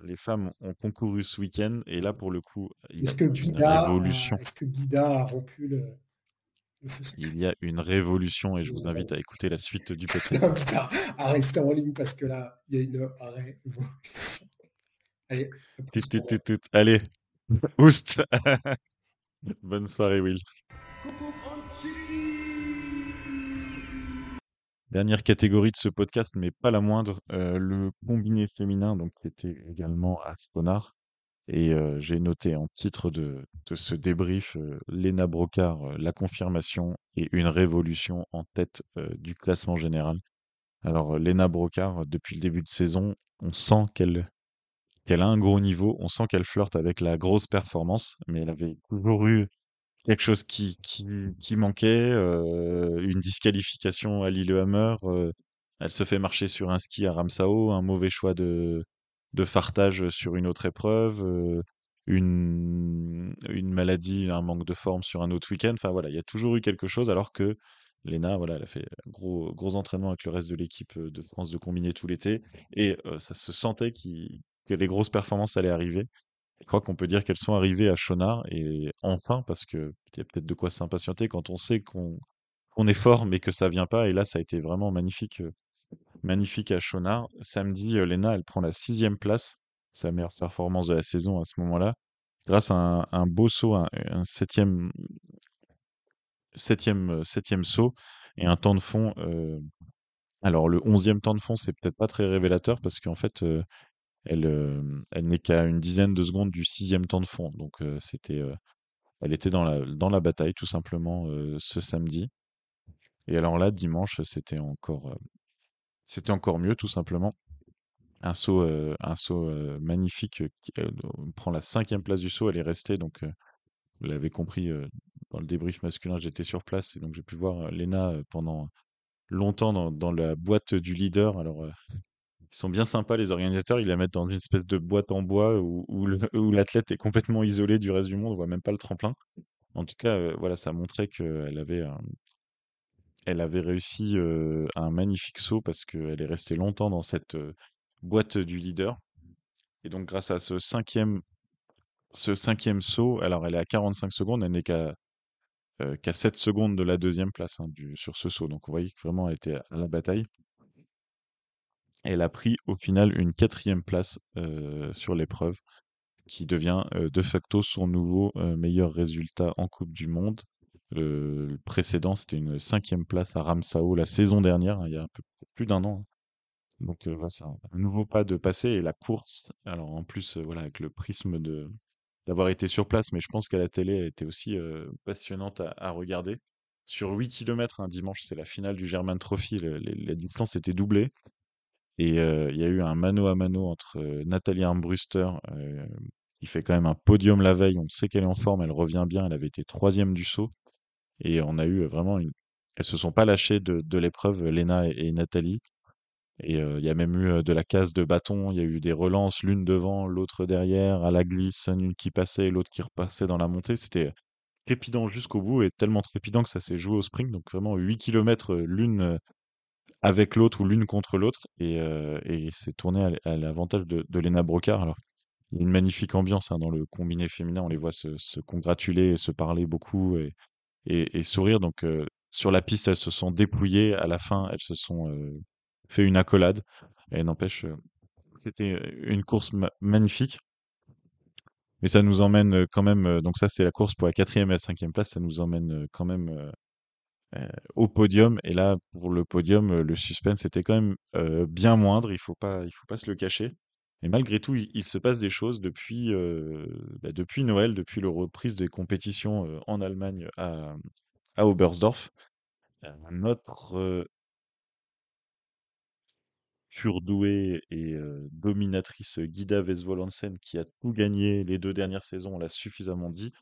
les femmes ont concouru ce week-end. Et là, pour le coup,
il y a une révolution. Est-ce que Guida a rompu le,
il y a une révolution et je vous invite à écouter la suite du podcast.
à rester en ligne parce que là, il y a une révolution.
Allez. Allez. <laughs> Oust. <laughs> Bonne soirée, Will. Dernière catégorie de ce podcast, mais pas la moindre, euh, le combiné féminin, donc qui était également à. Et j'ai noté en titre de, ce débrief Lena Brocard, la confirmation et une révolution en tête du classement général. Alors Lena Brocard, depuis le début de saison, on sent qu'elle qu'elle a un gros niveau, on sent qu'elle flirte avec la grosse performance, mais elle avait toujours eu quelque chose qui, qui, manquait, une disqualification à Lillehammer, elle se fait marcher sur un ski à Ramsao, un mauvais choix de, de fartage sur une autre épreuve, une, une maladie, un manque de forme sur un autre week-end. Enfin voilà, il y a toujours eu quelque chose alors que Léna, voilà, elle a fait gros, gros entraînement avec le reste de l'équipe de France de combiné tout l'été et ça se sentait les grosses performances allaient arriver. Je crois qu'on peut dire qu'elles sont arrivées à Chonard et enfin, parce qu'il y a peut-être de quoi s'impatienter quand on sait qu'on est fort mais que ça vient pas. Et là, ça a été vraiment magnifique, magnifique à Chonard. Samedi, Léna, elle prend la sixième place, sa meilleure performance de la saison à ce moment-là, grâce à un, beau saut, un, septième, septième, septième saut et un temps de fond. alors le onzième temps de fond, c'est peut-être pas très révélateur parce qu'en fait, elle, elle n'est qu'à une dizaine de secondes du sixième temps de fond. Donc c'était, elle était dans la, dans la bataille tout simplement ce samedi. Et alors là, dimanche, c'était encore, c'était encore mieux tout simplement. Un saut, un saut magnifique qui prend la cinquième place du saut. Elle est restée donc vous l'avez compris, dans le débrief masculin, j'étais sur place et donc j'ai pu voir Lena pendant longtemps dans, la boîte du leader. Alors, ils sont bien sympas, les organisateurs. Ils la mettent dans une espèce de boîte en bois <laughs> où, l'athlète est complètement isolé du reste du monde. On voit même pas le tremplin. En tout cas, voilà, ça montrait qu'elle avait, avait réussi un magnifique saut parce qu'elle est restée longtemps dans cette boîte du leader. Et donc, grâce à ce cinquième saut, alors elle est à 45 secondes, elle n'est qu'à 7 secondes de la deuxième place hein, sur ce saut. Donc vous voyez que vraiment elle était à la bataille. Elle a pris au final une quatrième place sur l'épreuve, qui devient de facto son nouveau meilleur résultat en Coupe du Monde. Le, précédent, c'était une cinquième place à Ramsao la saison dernière, hein, il y a un peu plus d'un an. Hein. Donc voilà, c'est un, nouveau pas de passer et la course. Alors en plus, voilà, avec le prisme de, d'avoir été sur place, mais je pense qu'à la télé, elle était aussi passionnante à, regarder. Sur 8 km, un dimanche, c'est la finale du German Trophy, la distance était doublée. Et il y a eu un mano à mano entre Nathalie Armbruster, qui fait quand même un podium la veille. On sait qu'elle est en forme, elle revient bien. Elle avait été troisième du saut. Et on a eu vraiment une. Elles se sont pas lâchées de, l'épreuve, Lena et Nathalie. Et il y a même eu de la casse de bâton, il y a eu des relances, l'une devant, l'autre derrière, à la glisse, une qui passait l'autre qui repassait dans la montée. C'était trépidant jusqu'au bout et tellement trépidant que ça s'est joué au sprint. Donc vraiment 8 km l'une avec l'autre ou l'une contre l'autre. Et, et c'est tourné à, l'avantage de, de Lena Brocard. Alors, il y a une magnifique ambiance hein, dans le combiné féminin. On les voit se, congratuler, se parler beaucoup et, sourire. Donc sur la piste, elles se sont dépouillées. À la fin, elles se sont fait une accolade. Et n'empêche, euh, c'était euh, une course magnifique. Mais ça nous emmène euh, quand même, donc ça c'est la course pour la quatrième et la cinquième place, ça nous emmène quand même au podium. Et là, pour le podium, le suspense était quand même bien moindre, il faut pas, faut pas se le cacher. Et malgré tout, il, se passe des choses depuis, bah, depuis Noël, depuis la reprise des compétitions en Allemagne à, à Oberstdorf. Notre surdouée et dominatrice Guida Vesvolansen, qui a tout gagné les deux dernières saisons, on l'a suffisamment dit,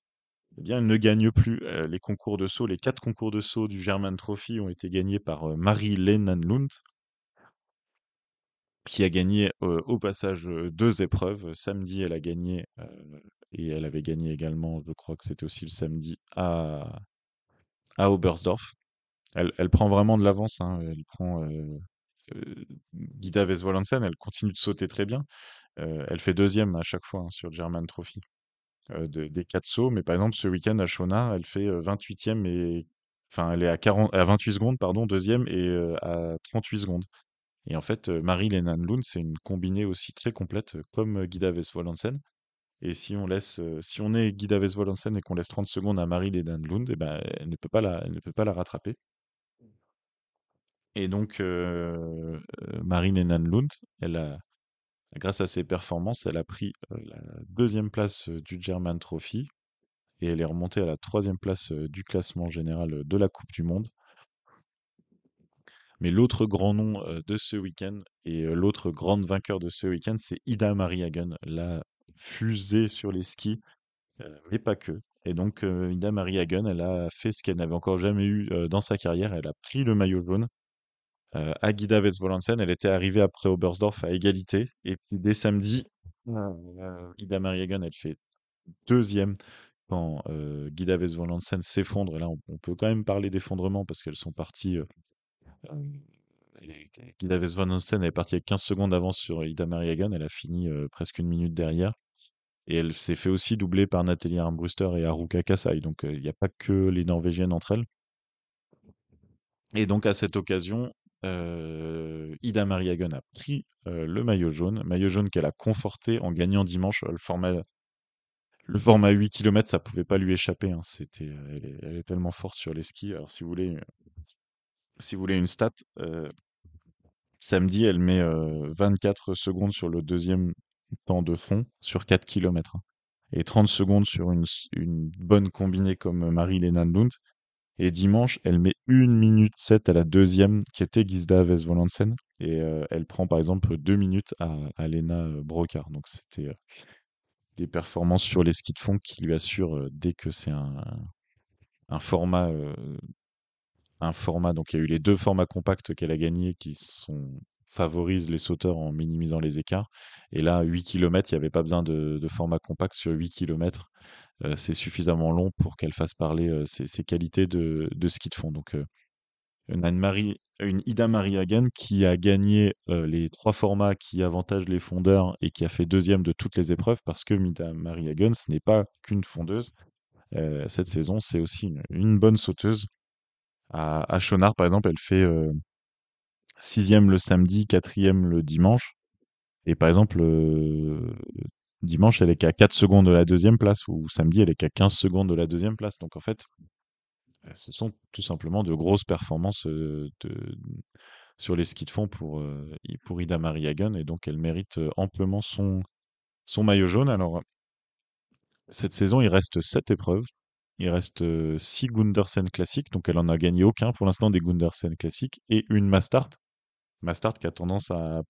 eh bien, elle ne gagne plus les concours de saut. Les quatre concours de saut du German Trophy ont été gagnés par Marie Lund, qui a gagné au passage deux épreuves. Samedi, elle a gagné, et elle avait gagné également, je crois que c'était aussi le samedi, à. Elle, elle prend vraiment de l'avance. Hein. Elle prend Guida Vesvolansen, elle continue de sauter très bien. elle fait deuxième à chaque fois hein, sur le German Trophy des quatre sauts. Mais par exemple, ce week-end à Shona, elle fait 28e et. Enfin, elle est à, 40, à 28 secondes, pardon, deuxième et à 38 secondes. Et en fait, Marie Lenan Lund, c'est une combinée aussi très complète comme Guida Vesvolansen. Et si on laisse, si on est Guida Vesvolansen et qu'on laisse 30 secondes à Marie Lenan Lund, eh ben, elle ne peut pas la, elle ne peut pas la rattraper. Et donc, euh, euh, Marine Lund, elle a, grâce à ses performances, elle a pris la deuxième place du German Trophy et elle est remontée à la troisième place du classement général de la Coupe du Monde. Mais l'autre grand nom de ce week-end et l'autre grande vainqueur de ce week-end, c'est Ida Marie Hagen, la fusée sur les skis, mais pas que. Et donc, Ida Marie Hagen, elle a fait ce qu'elle n'avait encore jamais eu dans sa carrière. Elle a pris le maillot jaune euh, Agida Vesvolansen, elle était arrivée après Oberstdorf à égalité. Et puis dès samedi, euh, Ida Mariagan, elle fait deuxième quand euh, Guy Davis s'effondre, et là on, peut quand même parler d'effondrement parce qu'elles sont parties. euh, euh, Davis est partie avec 15 secondes d'avance sur Ida Marie Hagen, elle a fini euh, presque une minute derrière. Et elle s'est fait aussi doubler par Nathalie Armbruster et Haruka Kasai. Donc euh, il n'y a pas que les Norvégiennes entre elles. Et donc à cette occasion, euh, Ida Marie Hagen a pris euh, le maillot jaune, maillot jaune qu'elle a conforté en gagnant dimanche le format le format 8 km, ça pouvait pas lui échapper. hein. C'était, euh, elle est, elle est tellement forte sur les skis. Alors si vous voulez, si vous voulez une stat, samedi, elle met euh, 24 secondes sur le deuxième temps de fond sur 4 km. Et 30 secondes sur une, une bonne combinée comme Marie-Léna Lund. Et dimanche, elle met 1 minute 7 à la deuxième, qui était Gisda Vesvolansen. Et euh, elle prend par exemple 2 minutes à, à Lena euh, Brocard. Donc c'était euh, des performances sur les skis de fond qui lui assurent, dès que c'est un, format, un format, donc il y a eu les deux formats compacts qu'elle a gagnés qui sont, favorisent les sauteurs en minimisant les écarts. Et là, 8 km, il n'y avait pas besoin de, de format compact sur 8 km. C'est suffisamment long pour qu'elle fasse parler euh, ses, qualités de, de ski de fond. Donc, euh, une, Anne-Marie, une Ida Marie Hagen qui a gagné euh, les trois formats qui avantagent les fondeurs et qui a fait deuxième de toutes les épreuves parce que Ida Marie Hagen, ce n'est pas qu'une fondeuse. Euh, cette saison, c'est aussi une, bonne sauteuse. À, à Chonard, par exemple, elle fait euh, sixième le samedi, quatrième le dimanche. Et par exemple, euh, dimanche, elle est qu'à 4 secondes de la deuxième place, ou samedi, elle est qu'à 15 secondes de la deuxième place. Donc en fait, euh, ce sont tout simplement de grosses performances euh, sur les skis de fond pour, euh, pour Ida Marie Hagen, et donc elle mérite amplement son, son maillot jaune. Alors, cette saison, il reste 7 épreuves. Il reste 6 Gundersen classiques, donc elle en a gagné aucun pour l'instant des Gundersen classiques, et une Mastart. Mastart qui a tendance à,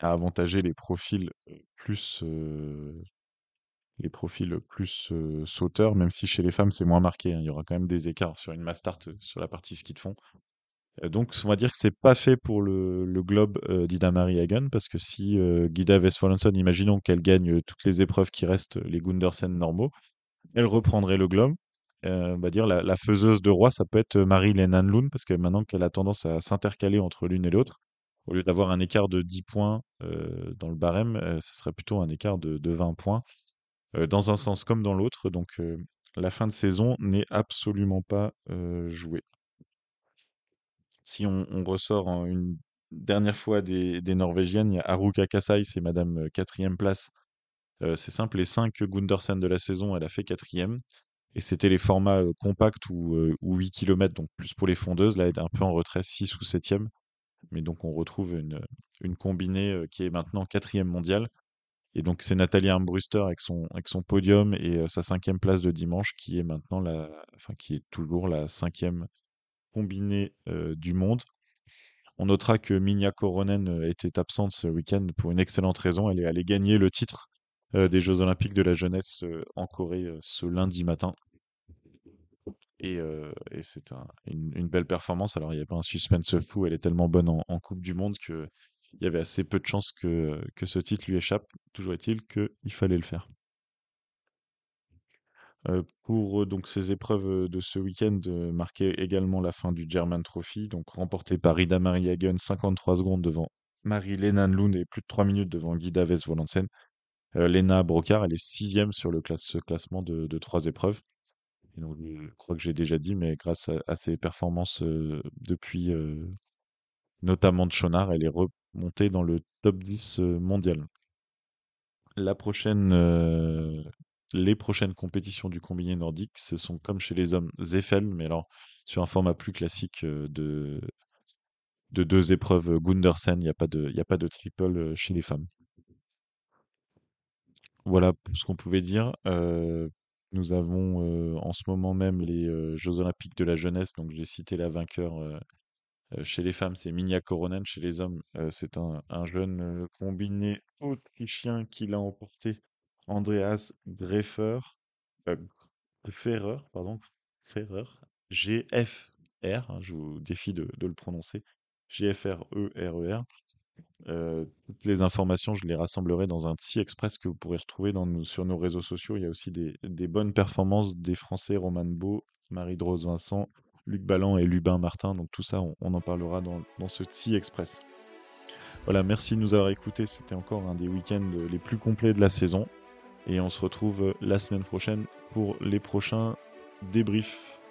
à avantager les profils plus, les profils plus sauteurs, même si chez les femmes c'est moins marqué. hein. Il y aura quand même des écarts sur une Mastart euh, sur la partie ski de fond. Donc on va dire que c'est pas fait pour le, globe euh, d'Ida Marie Hagen, parce que si Guida Westphalen, imaginons qu'elle gagne toutes les épreuves qui restent, les Gundersen normaux, elle reprendrait le globe. On va dire la, la faiseuse de roi, ça peut être Marie Lenan Lund, parce que maintenant qu'elle a tendance à s'intercaler entre l'une et l'autre, au lieu d'avoir un écart de 10 points euh, dans le barème, euh, ce serait plutôt un écart de, de 20 points, euh, dans un sens comme dans l'autre. Donc la fin de saison n'est absolument pas jouée. Si on, ressort une dernière fois des, Norvégiennes, il y a Haruka Kasai, c'est Madame quatrième place. C'est simple, les 5 Gundersen de la saison, elle a fait quatrième. Et c'était les formats compacts ou, ou 8 km, donc plus pour les fondeuses. Là, elle est un peu en retrait, 6 ou septième. Mais donc on retrouve une, combinée euh, qui est maintenant quatrième mondiale. Et donc c'est Nathalie Armbruster avec son, avec son podium et euh, sa cinquième place de dimanche qui est maintenant la, toujours la cinquième combinée euh, du monde. On notera que Minja Koronen était absente ce week-end pour une excellente raison. Elle est allée gagner le titre des Jeux Olympiques de la jeunesse en Corée ce lundi matin. Et, euh, et c'est un- une, belle performance. Alors, il n'y a pas un suspense fou. Elle est tellement bonne en, Coupe du Monde que il y avait assez peu de chances que, que ce titre lui échappe. Toujours est-il qu'il fallait le faire. Euh, pour euh, donc ces épreuves de ce week-end marquaient également la fin du German Trophy, donc remporté par Ida Marie Hagen, 53 secondes devant Marie-Lena Lund et plus de 3 minutes devant Guy Daves Volansen. Euh, Lena Brocard, elle est sixième sur le ce classement de, de trois épreuves. Donc, je crois que j'ai déjà dit, mais grâce à, ses performances depuis notamment de Chonard, elle est remontée dans le top 10 euh, mondial. La prochaine, les prochaines compétitions du combiné nordique, ce sont comme chez les hommes Zeffel, mais alors sur un format plus classique de, de deux épreuves Gundersen, il n'y a pas de, triple chez les femmes. Voilà ce qu'on pouvait dire. Nous avons en ce moment même les Jeux Olympiques de la jeunesse, donc j'ai cité la vainqueur chez les femmes, c'est Minja Koronen, chez les hommes, c'est un, un jeune combiné autrichien qui l'a emporté, Andreas Greffer, euh, Ferrer, pardon, Ferrer, G-F-R, hein, je vous défie de, de le prononcer, G-F-R-E-R-E-R. Euh, toutes les informations, je les rassemblerai dans un petit express que vous pourrez retrouver sur nos réseaux sociaux. Il y a aussi des, bonnes performances des Français, Roman Beau, Marie-Drose Vincent, Luc Ballan et Lubin Martin. Donc tout ça, on, en parlera dans, dans ce petit express. Voilà, merci de nous avoir écoutés. C'était encore un des week-ends les plus complets de la saison. Et on se retrouve la semaine prochaine pour les prochains débriefs.